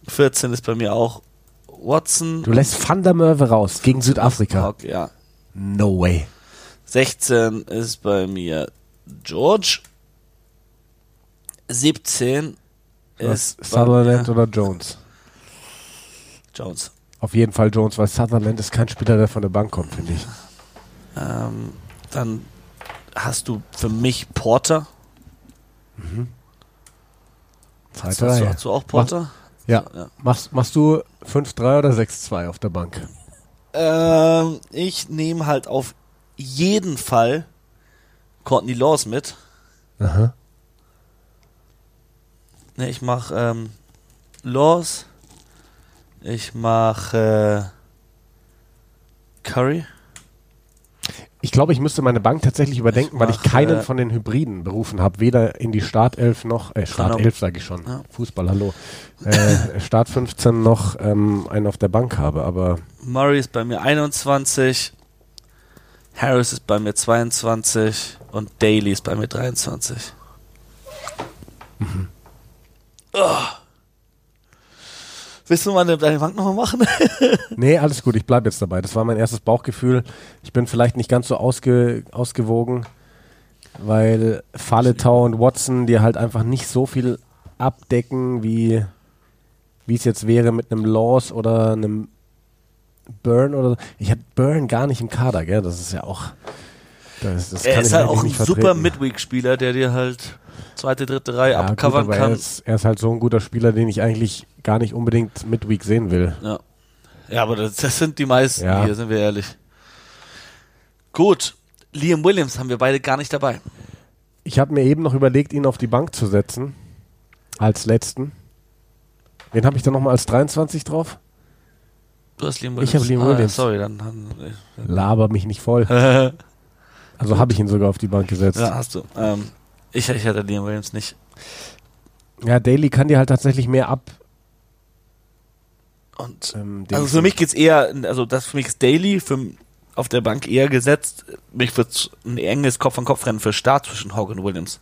14 ist bei mir auch Watson. Du lässt Van der Merwe raus gegen Südafrika. Hawk, ja. No way. 16 ist bei mir George. 17 ist Sutherland oder Jones? Jones. Auf jeden Fall Jones, weil Sutherland ist kein Spieler, der von der Bank kommt, finde ich. Ähm, dann hast du für mich Porter. Zweite Hast, du- Reihe. hast du auch Porter? Ja. ja. Machst, machst du 5-3 oder 6-2 auf der Bank? Ähm, ich nehme halt auf jeden Fall Courtney Laws mit. Aha. Ne, ich mach ähm, Laws. Ich mach äh, Curry. Ich glaube, ich müsste meine Bank tatsächlich überdenken, Ich weil ich keinen äh, von den Hybriden berufen habe. Weder in die Startelf noch, äh, Startelf sage ich schon. Ja. Fußball, hallo. Äh, Start 15 noch ähm, einen auf der Bank habe, aber Murray ist bei mir 21. Harris ist bei mir 22. Und Daly ist bei mir 23. Oh. Willst du mal deine- Bank nochmal machen? Nee, alles gut, ich bleibe jetzt dabei. Das war mein erstes Bauchgefühl. Ich bin vielleicht nicht ganz so ausge, ausgewogen, weil Faletau und Watson dir halt einfach nicht so viel abdecken, wie wie es jetzt wäre mit einem Laws oder einem Burn oder so. Ich habe Burn gar nicht im Kader, gell? Das ist ja auch. Das, das er ist ich halt auch ein super. Midweek-Spieler, der dir halt zweite, dritte Reihe Ja, gut, abcovern aber kann. Er ist, er ist halt so ein guter Spieler, den ich eigentlich gar nicht unbedingt Midweek sehen will. Ja. ja, aber das, das sind die meisten Ja. hier, sind wir ehrlich. Gut, Liam Williams haben wir beide gar nicht dabei. Ich habe mir eben noch überlegt, ihn auf die Bank zu setzen. Als letzten. Wen habe ich da nochmal als 23 drauf? Du hast Liam Ich Williams. hab Liam ah, Williams. Sorry, dann. dann Laber mich nicht voll. ja, Also habe ich ihn sogar auf die Bank gesetzt. hast du. Ähm, Ich, ich hatte Liam Williams nicht. Ja, Daly kann dir halt tatsächlich mehr ab. Und Ähm, also für mich geht's eher, also das für mich ist Daily für, auf der Bank eher gesetzt. Mich wird ein enges Kopf-an-Kopf-Rennen für Start zwischen Hogg und Williams.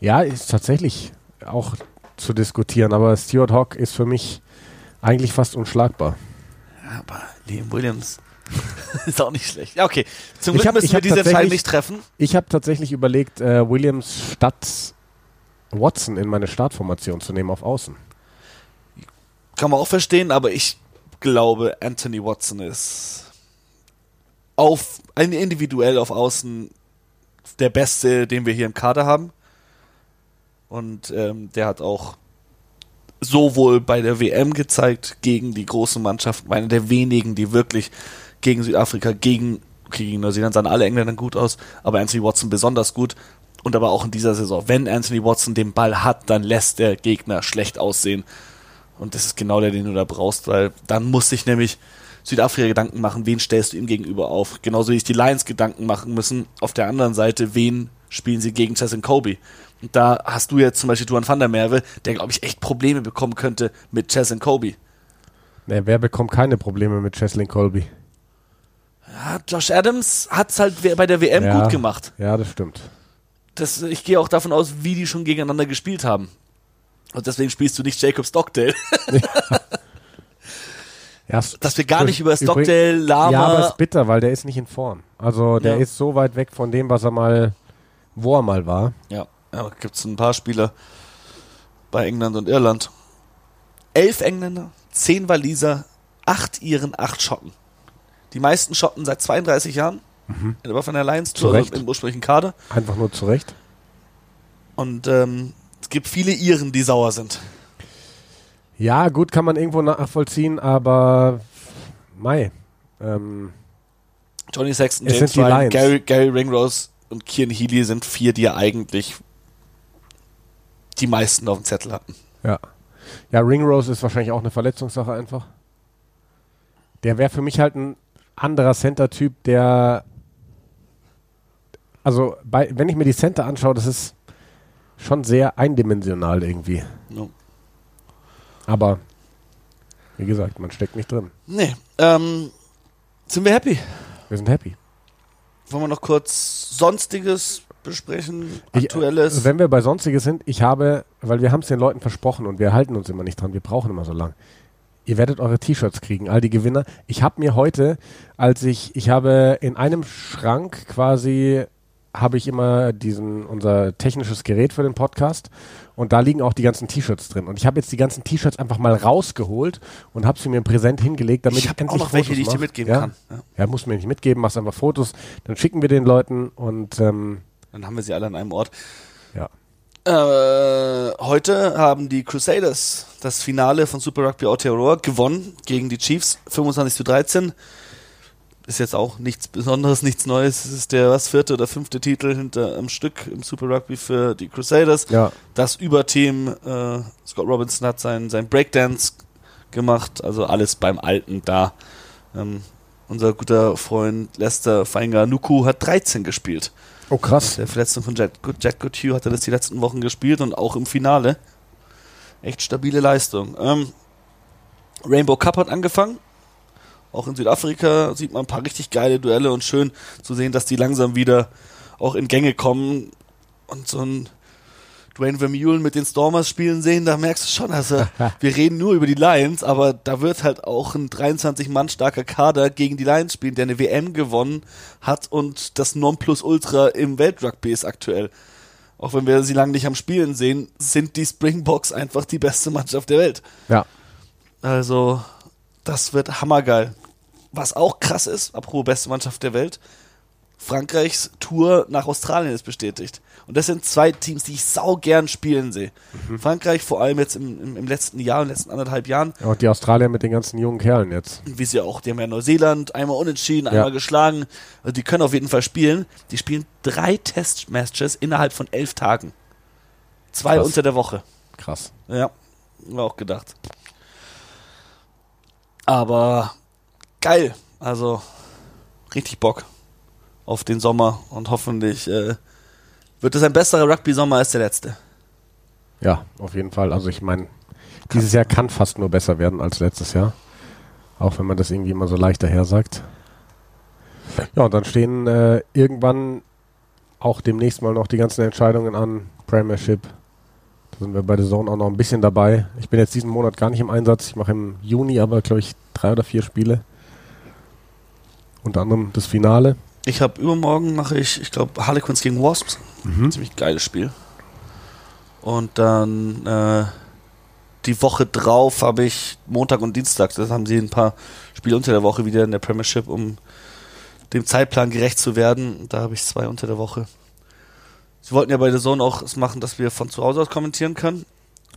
Ja, ist tatsächlich auch zu diskutieren, aber Stuart Hawk ist für mich eigentlich fast unschlagbar. Ja, aber Liam Williams ist auch nicht schlecht. Ja, okay. Zum Ich Glück hab- müssen wir diese Entscheidung nicht treffen. Ich habe tatsächlich überlegt, äh, Williams statt Watson in meine Startformation zu nehmen auf Außen. Kann man auch verstehen, aber ich glaube, Anthony Watson ist auf individuell auf Außen der Beste, den wir hier im Kader haben. Und ähm, der hat auch sowohl bei der WM gezeigt gegen die großen Mannschaften, einer der wenigen, die wirklich gegen Südafrika, gegen, gegen Neuseeland sahen alle Engländer gut aus, aber Anthony Watson besonders gut. Und aber auch in dieser Saison, wenn Anthony Watson den Ball hat, dann lässt der Gegner schlecht aussehen. Und das ist genau der, den du da brauchst, weil dann muss sich nämlich Südafrika Gedanken machen, wen stellst du ihm gegenüber auf. Genauso wie sich die Lions Gedanken machen müssen, auf der anderen Seite, wen spielen sie gegen Chess und Kobe. Und da hast du jetzt zum Beispiel Duan van der Merwe, der, glaube ich, echt Probleme bekommen könnte mit Chess und Kobe. Ne, wer bekommt keine Probleme mit Cheslin Colby? Ja, Josh Adams hat es halt bei der WM Ja. gut gemacht. Ja, das stimmt. Das, ich gehe auch davon aus, wie die schon gegeneinander gespielt haben. Und deswegen spielst du nicht Jacob Stockdale. Ja, s- Dass wir gar nicht über Stockdale, Lama. Ja, aber ist bitter, weil der ist nicht in Form. Also der Ja. ist so weit weg von dem, was er mal, wo er mal war. Ja, aber gibt es ein paar Spieler bei England und Irland. Elf Engländer, zehn Waliser, acht Iren, acht Schotten. Die meisten Schotten seit 32 Jahren. Aber von der Lions Tour Zu Recht. im ursprünglichen Kader. Einfach nur zurecht. Und ähm, es gibt viele Iren, die sauer sind. Ja, gut, kann man irgendwo nachvollziehen, aber Mai. Ähm, Johnny Sexton, Es James Ryan. Gary, Gary Ringrose und Kieran Healy sind vier, die ja eigentlich die meisten auf dem Zettel hatten. ja. Ja, Ringrose ist wahrscheinlich auch eine Verletzungssache einfach. Der wäre für mich halt ein anderer Center-Typ, der. Also, bei, wenn ich mir die Center anschaue, das ist schon sehr eindimensional irgendwie. Ja. Aber, wie gesagt, man steckt nicht drin. Nee, ähm, sind wir happy? Wir sind happy. Wollen wir noch kurz Sonstiges besprechen? Ich- Aktuelles? Wenn wir bei Sonstiges sind, ich habe, weil wir haben es den Leuten versprochen und wir halten uns immer nicht dran, wir brauchen immer so lang. Ihr werdet eure T-Shirts kriegen, all die Gewinner. Ich habe mir heute, als ich, ich habe in einem Schrank quasi, habe ich immer diesen, unser technisches Gerät für den Podcast und da liegen auch die ganzen T-Shirts drin. Und ich habe jetzt die ganzen T-Shirts einfach mal rausgeholt und habe sie mir im Präsent hingelegt, damit ich ich, habe auch endlich noch welche, Fotos die ich dir mitgeben ja? kann. Ja. Ja, muss mir nicht mitgeben, machst einfach Fotos, dann schicken wir den Leuten und ähm, Dann haben wir sie alle an einem Ort. ja. Äh, heute haben die Crusaders das Finale von Super Rugby Aotearoa gewonnen gegen die Chiefs 25 zu 13. Ist jetzt auch nichts Besonderes, nichts Neues. Es ist der was vierte oder fünfte Titel hinter am Stück im Super Rugby für die Crusaders. Ja, Das Überteam, äh, Scott Robinson hat sein, sein Breakdance gemacht, also alles beim Alten da. Ähm, unser guter Freund Lester Feinger Nuku hat 13 gespielt. Oh, krass. Der Verletzung von Jack, Jack Goodhue hat er das die letzten Wochen gespielt und auch im Finale. Echt stabile Leistung. Ähm, Rainbow Cup hat angefangen. Auch in Südafrika sieht man ein paar richtig geile Duelle und schön zu sehen, dass die langsam wieder auch in Gänge kommen und so ein Dwayne Vermeulen mit den Stormers spielen sehen, da merkst du schon, also wir reden nur über die Lions, aber da wird halt auch ein 23 Mann starker Kader gegen die Lions spielen, der eine WM gewonnen hat und das Nonplusultra im Weltrugby ist aktuell. Auch wenn wir sie lange nicht am Spielen sehen, sind die Springboks einfach die beste Mannschaft der Welt. Ja. Also, das wird hammergeil. Was auch krass ist, apropos beste Mannschaft der Welt, Frankreichs Tour nach Australien ist bestätigt. Und das sind zwei Teams, die ich sau gern spielen sehe. Frankreich vor allem jetzt im, im, im letzten Jahr, in den letzten anderthalb Jahren, Auch die Australier mit den ganzen jungen Kerlen jetzt. wie sie auch, die haben ja Neuseeland einmal unentschieden, Ja. einmal geschlagen. Also die können auf jeden Fall spielen. Die spielen drei Testmatches innerhalb von elf Tagen. Zwei Krass. unter der Woche. Krass. Ja, war auch gedacht. Aber geil. Also richtig Bock. auf den Sommer und hoffentlich äh, wird es ein besserer Rugby-Sommer als der letzte. Ja, auf jeden Fall. Also ich meine, dieses Jahr kann fast nur besser werden als letztes Jahr. Auch wenn man das irgendwie immer so leicht daher sagt. Ja, und dann stehen äh, irgendwann auch demnächst mal noch die ganzen Entscheidungen an. Premiership. Da sind wir bei der Zone auch noch ein bisschen dabei. Ich bin jetzt diesen Monat gar nicht im Einsatz. Ich mache im Juni aber, glaube ich, drei oder vier Spiele. Unter anderem das Finale. Ich habe übermorgen mache ich, ich glaube, Harlequins gegen Wasps. Mhm. Ziemlich geiles Spiel. Und dann äh, die Woche drauf habe ich Montag und Dienstag. Das haben sie ein paar Spiele unter der Woche wieder in der Premiership, um dem Zeitplan gerecht zu werden. Da habe ich zwei unter der Woche. Sie wollten ja bei der Zone auch es machen, dass wir von zu Hause aus kommentieren können.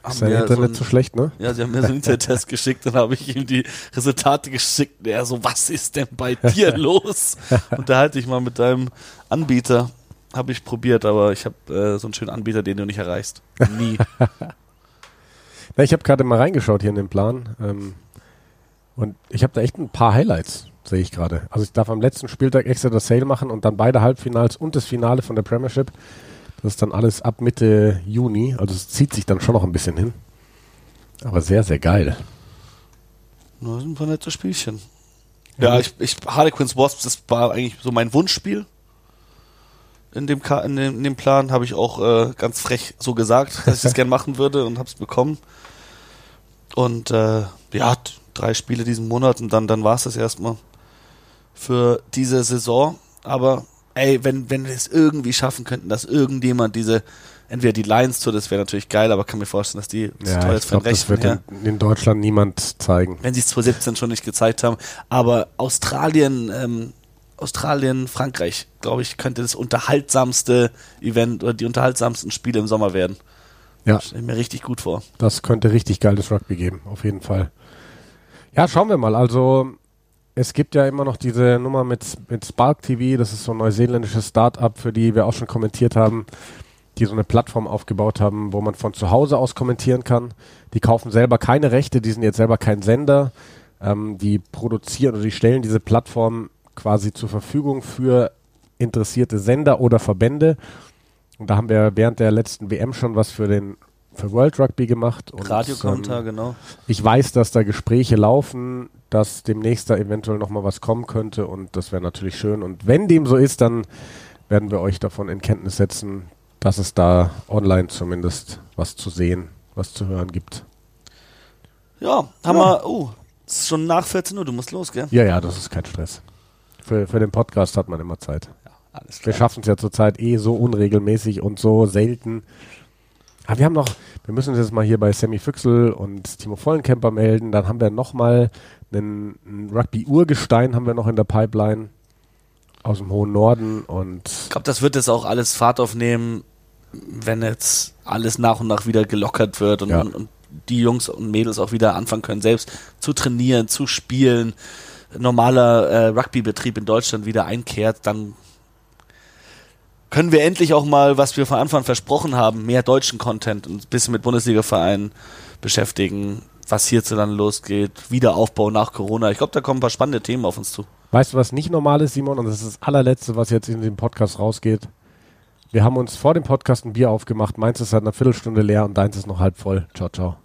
Ist dein Internet so, ein, so, schlecht, ne? Ja, sie haben mir so einen Internet-Test geschickt, dann habe ich ihm die Resultate geschickt. Und er so, was ist denn bei dir los? Unterhalte ich mal mit deinem Anbieter. Habe ich probiert, aber ich habe äh, so einen schönen Anbieter, den du nicht erreichst. Nie. Na, ich habe gerade mal reingeschaut hier in den Plan. Ähm, und ich habe da echt ein paar Highlights, sehe ich gerade. Also ich darf am letzten Spieltag extra das Sale machen und dann beide Halbfinals und das Finale von der Premiership. Das ist dann alles ab Mitte Juni. Also es zieht sich dann schon noch ein bisschen hin. Aber sehr, sehr geil. Das sind ein paar nette Spielchen. Ja, ich, ich Harlequins Wasps, das war eigentlich so mein Wunschspiel. In dem, in dem, in dem Plan habe ich auch äh, ganz frech so gesagt, dass ich das gerne machen würde und habe es bekommen. Und äh, ja, drei Spiele diesen Monat und dann, dann war es das erstmal für diese Saison. Aber ey, wenn, wenn wir es irgendwie schaffen könnten, dass irgendjemand diese, entweder die Lions Tour, das wäre natürlich geil, aber kann mir vorstellen, dass die ja, teuer ich glaub, das wird in, in, Deutschland niemand zeigen. Wenn sie es 2017 schon nicht gezeigt haben. Aber Australien, ähm, Australien, Frankreich, glaube ich, könnte das unterhaltsamste Event oder die unterhaltsamsten Spiele im Sommer werden. Ja. Stelle mir richtig gut vor. Das könnte richtig geiles Rugby geben, auf jeden Fall. Ja, schauen wir mal. Also es gibt ja immer noch diese Nummer mit, mit Spark TV, das ist so ein neuseeländisches Start-up, für die wir auch schon kommentiert haben, die so eine Plattform aufgebaut haben, wo man von zu Hause aus kommentieren kann. Die kaufen selber keine Rechte, die sind jetzt selber kein Sender. Ähm, die produzieren oder die stellen diese Plattform quasi zur Verfügung für interessierte Sender oder Verbände. Und da haben wir während der letzten WM schon was für den für World Rugby gemacht. Und, Radiokommentar, ähm, genau. Ich weiß, dass da Gespräche laufen, dass demnächst da eventuell nochmal was kommen könnte und das wäre natürlich schön. Und wenn dem so ist, dann werden wir euch davon in Kenntnis setzen, dass es da online zumindest was zu sehen, was zu hören gibt. Ja, haben ja. wir, oh, es ist schon nach 14 Uhr, du musst los, gell? Ja, ja, das ist kein Stress. Für, für den Podcast hat man immer Zeit. Ja, alles klar. Wir schaffen es ja zurzeit eh so unregelmäßig und so selten. Aber wir haben noch, wir müssen uns jetzt mal hier bei Sammy Füchsel und Timo Vollenkemper melden. Dann haben wir nochmal einen, Rugby-Urgestein haben wir noch in der Pipeline aus dem hohen Norden und. Ich glaube, das wird jetzt auch alles Fahrt aufnehmen, wenn jetzt alles nach und nach wieder gelockert wird und, ja. und, und die Jungs und Mädels auch wieder anfangen können, selbst zu trainieren, zu spielen, normaler äh, Rugby-Betrieb in Deutschland wieder einkehrt, dann können wir endlich auch mal, was wir von Anfang an versprochen haben, mehr deutschen Content und ein bisschen mit Bundesliga-Vereinen beschäftigen, was hierzulande losgeht, Wiederaufbau nach Corona. Ich glaube, da kommen ein paar spannende Themen auf uns zu. Weißt du, was nicht normal ist, Simon? Und das ist das allerletzte, was jetzt in dem Podcast rausgeht. Wir haben uns vor dem Podcast ein Bier aufgemacht. Meins ist seit einer Viertelstunde leer und deins ist noch halb voll. Ciao, ciao.